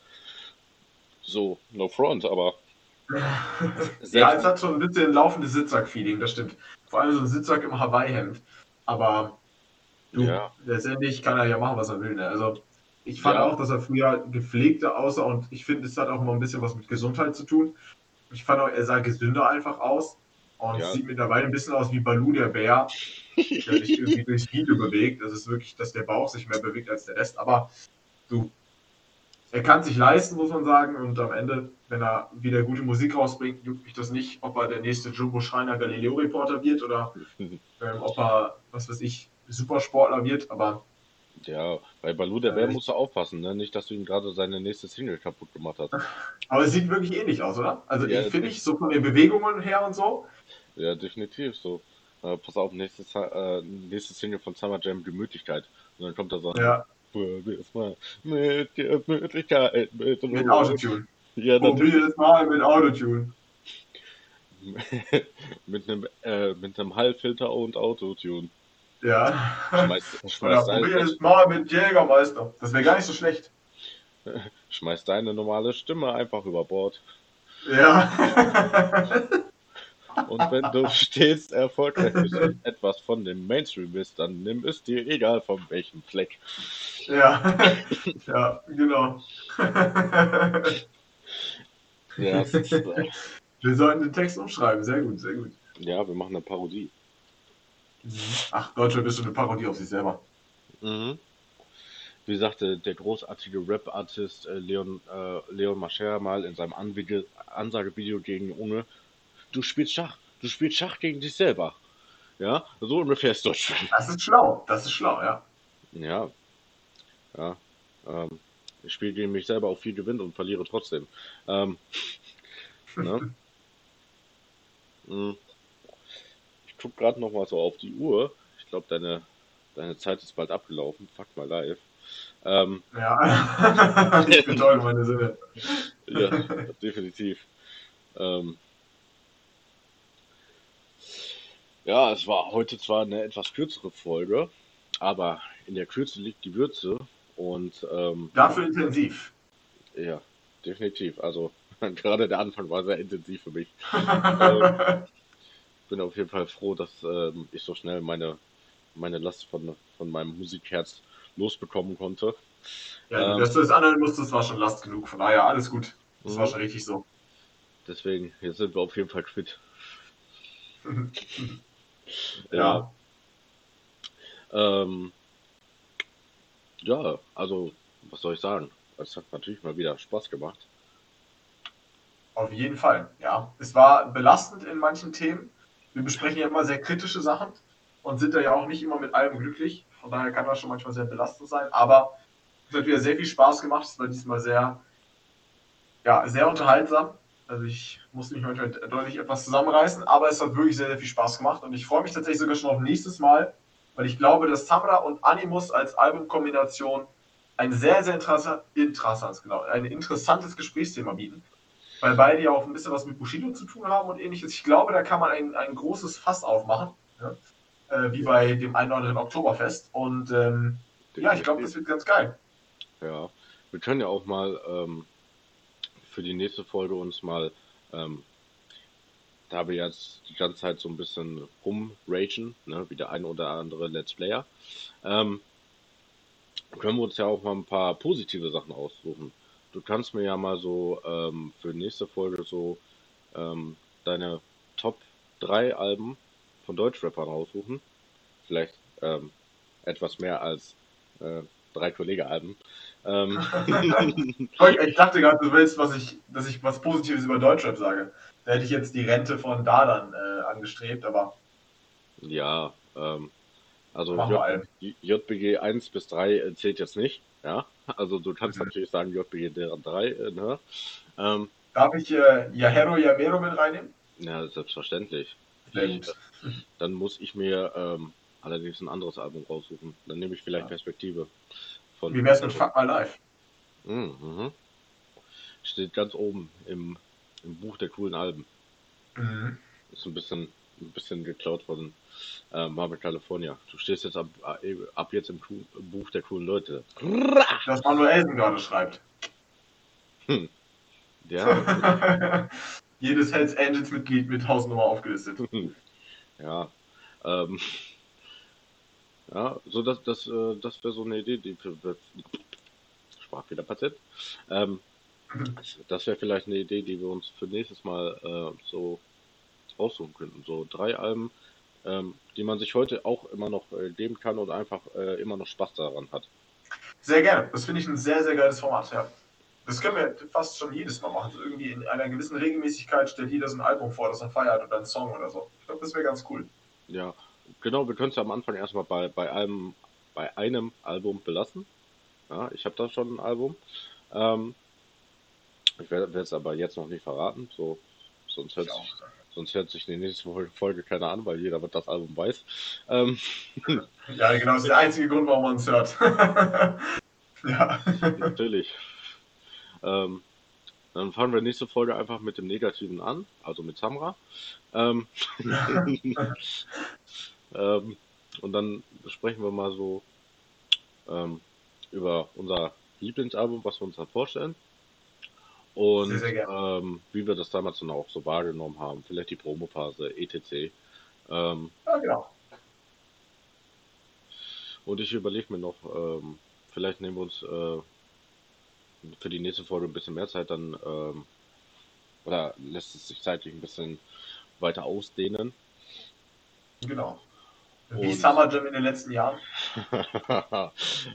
So, no front, aber. ja, es hat schon ein bisschen laufendes Sitzsack-Feeling, das stimmt. Vor allem so ein Sitzsack im Hawaii-Hemd. Aber du, ja. letztendlich kann er ja machen, was er will. Ne? Also ich fand ja. auch, dass er früher gepflegter aussah und ich finde, es hat auch immer ein bisschen was mit Gesundheit zu tun. Ich fand auch, er sah gesünder einfach aus und ja. sieht mittlerweile ein bisschen aus wie Balu der Bär, der sich irgendwie durchs Video bewegt. Das ist wirklich, dass der Bauch sich mehr bewegt als der Rest. Aber du, er kann sich leisten, muss man sagen. Und am Ende, wenn er wieder gute Musik rausbringt, juckt mich das nicht, ob er der nächste Jumbo Schreiner Galileo Reporter wird oder ähm, ob er, was weiß ich, Supersportler wird. Aber ja, bei Balu der Bär musst du aufpassen, ne? Nicht, dass du ihm gerade seine nächste Single kaputt gemacht hast. Aber es sieht wirklich ähnlich aus, oder? Also ja, ich finde ich so von den Bewegungen her und so. Ja, definitiv so. Äh, pass auf, nächstes, äh, nächste Single von Summer Jam, Gemütlichkeit. Und dann kommt da so. Ja. Mal mit Gemütlichkeit. Mit, mit Autotune. Ja, Probier's mal mit Autotune. mit einem äh, mit einem Hallfilter und Autotune. Ja. Schmeiß, schmeiß Oder probier es mal mit Jägermeister. Das wäre gar nicht so schlecht. Schmeiß deine normale Stimme einfach über Bord. Ja. Und wenn du stets erfolgreich bist und etwas von dem Mainstream bist, dann nimm es dir egal von welchem Fleck. Ja, ja, genau. ja, ist, äh... Wir sollten den Text umschreiben, sehr gut, sehr gut. Ja, wir machen eine Parodie. Ach, Deutschland ist schon eine Parodie auf sich selber. Mhm. Wie sagte der großartige Rap-Artist äh, Leon, äh, Leon Mascher mal in seinem Anwege Ansagevideo gegen Unge, du spielst Schach, du spielst Schach gegen dich selber. Ja, so ungefähr ist Deutschland. Das ist schlau, das ist schlau, ja. Ja, ja. Ähm, ich spiele gegen mich selber auch viel Gewinn und verliere trotzdem. Ähm, ne? mhm guck gerade noch mal so auf die Uhr. Ich glaube, deine, deine Zeit ist bald abgelaufen. Fuck mal live. Ähm, ja, ich betäube meine Sinne. ja, definitiv. Ähm, ja, es war heute zwar eine etwas kürzere Folge, aber in der Kürze liegt die Würze und ähm, dafür intensiv. Ja, definitiv. Also gerade der Anfang war sehr intensiv für mich. ähm, bin auf jeden Fall froh, dass ähm, ich so schnell meine, meine Last von, von meinem Musikherz losbekommen konnte. Ja, ähm, dass du das anhören musstest, war schon Last genug. Von daher alles gut. Das war mhm. schon richtig so. Deswegen, jetzt sind wir auf jeden Fall quitt. ja. Ja. Ähm, ja, also, was soll ich sagen? Es hat natürlich mal wieder Spaß gemacht. Auf jeden Fall, ja. Es war belastend in manchen Themen, wir besprechen ja immer sehr kritische Sachen und sind da ja auch nicht immer mit allem glücklich. Von daher kann das schon manchmal sehr belastend sein. Aber es hat wieder sehr viel Spaß gemacht. Es war diesmal sehr, ja, sehr unterhaltsam. Also ich musste mich manchmal deutlich etwas zusammenreißen, aber es hat wirklich sehr, sehr viel Spaß gemacht und ich freue mich tatsächlich sogar schon auf nächstes Mal, weil ich glaube, dass Samra und Animus als Albumkombination ein sehr, sehr interessant, interessant, genau, ein interessantes Gesprächsthema bieten weil beide ja auch ein bisschen was mit Bushido zu tun haben und ähnliches. Ich glaube, da kann man ein, ein großes Fass aufmachen, ja? äh, wie bei dem einen oder anderen Oktoberfest. Und ähm, ja, ich glaube, das wird ganz geil. Ja, wir können ja auch mal ähm, für die nächste Folge uns mal ähm, da wir jetzt die ganze Zeit so ein bisschen rumragen, ne, wie der ein oder andere Let's Player, ähm, können wir uns ja auch mal ein paar positive Sachen aussuchen. Du kannst mir ja mal so ähm, für nächste Folge so ähm, deine Top 3 Alben von Deutschrappern aussuchen. Vielleicht ähm, etwas mehr als äh, drei Kollege-Alben. Ähm. ich dachte gerade, du willst, was ich, dass ich was Positives über Deutschrap sage. Da hätte ich jetzt die Rente von Dadan äh, angestrebt, aber. Ja, ähm, also J JBG 1 bis 3 äh, zählt jetzt nicht. Ja, also du kannst mhm. natürlich sagen JBG 3. Äh, ne? Ähm, Darf ich äh, Yahero Yamero mit reinnehmen? Ja, selbstverständlich. Ich, dann muss ich mir ähm, allerdings ein anderes Album raussuchen. Dann nehme ich vielleicht ja. Perspektive. Von Wie wär's mit Fuck My Life? Mhm, mhm. Steht ganz oben im, im Buch der coolen Alben. Mhm. Ist ein bisschen, ein bisschen geklaut von äh, Marvel California. Du stehst jetzt ab, äh, ab jetzt im, im Buch der coolen Leute. Das Manuelsen gerade schreibt. Hm. Ja. Jedes Hells Angels Mitglied mit Hausnummer aufgelistet. ja. Ähm, ja, so dass das, äh, das wäre so eine Idee, die für, für Sprachfehler Patient. Ähm, das wäre vielleicht eine Idee, die wir uns für nächstes Mal äh, so aussuchen könnten. So drei Alben, ähm, die man sich heute auch immer noch äh, geben kann und einfach äh, immer noch Spaß daran hat. Sehr gerne. Das finde ich ein sehr, sehr geiles Format, ja. Das können wir fast schon jedes Mal machen. So irgendwie in einer gewissen Regelmäßigkeit stellt jeder so ein Album vor, das er feiert oder einen Song oder so. Ich glaube, das wäre ganz cool. Ja, genau. Wir können es ja am Anfang erstmal bei, bei, einem, bei einem Album belassen. Ja, ich habe da schon ein Album. Ähm, ich werde es aber jetzt noch nicht verraten, so, sonst hört sich, sonst hört sich die nächste Folge keiner an, weil jeder wird das Album weiß. Ähm, ja, genau, das ist der einzige Grund, warum man es hört. ja. Natürlich. Ähm, dann fangen wir nächste Folge einfach mit dem Negativen an, also mit Samra. Ähm, ähm, und dann sprechen wir mal so ähm, über unser Lieblingsalbum, was wir uns da vorstellen. Und sehr, sehr ähm, wie wir das damals dann auch so wahrgenommen haben. Vielleicht die Promophase, etc. Ähm, ja, genau. Und ich überlege mir noch, ähm, vielleicht nehmen wir uns äh, für die nächste Folge ein bisschen mehr Zeit, dann ähm, oder lässt es sich zeitlich ein bisschen weiter ausdehnen. Genau. Wie Und, Summer Jam in den letzten Jahren?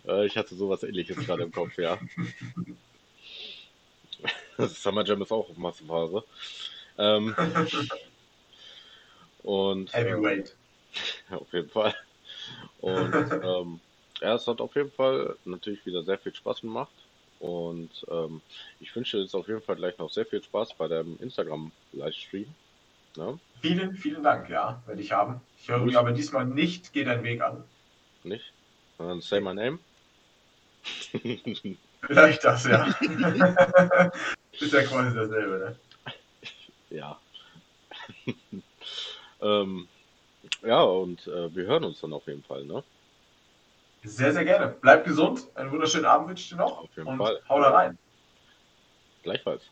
Äh, ich hatte sowas ähnliches gerade im Kopf, ja. Summer Jam ist auch auf Massenphase. Ähm, und Heavyweight. Äh, auf jeden Fall. Und ähm, ja, es hat auf jeden Fall natürlich wieder sehr viel Spaß gemacht. Und ähm, ich wünsche jetzt auf jeden Fall gleich noch sehr viel Spaß bei deinem Instagram-Livestream. Ne? Vielen, vielen Dank, ja, werde ich haben. Ich höre mich aber diesmal nicht, geht dein Weg an. Nicht? Dann say my name. Vielleicht das, ja. Ist ja quasi dasselbe, ne? Ja. ähm, ja, und äh, wir hören uns dann auf jeden Fall, ne? Sehr, sehr gerne. Bleib gesund. Einen wunderschönen Abend wünsche ich dir noch. Auf jeden und Fall. hau da rein. Gleichfalls.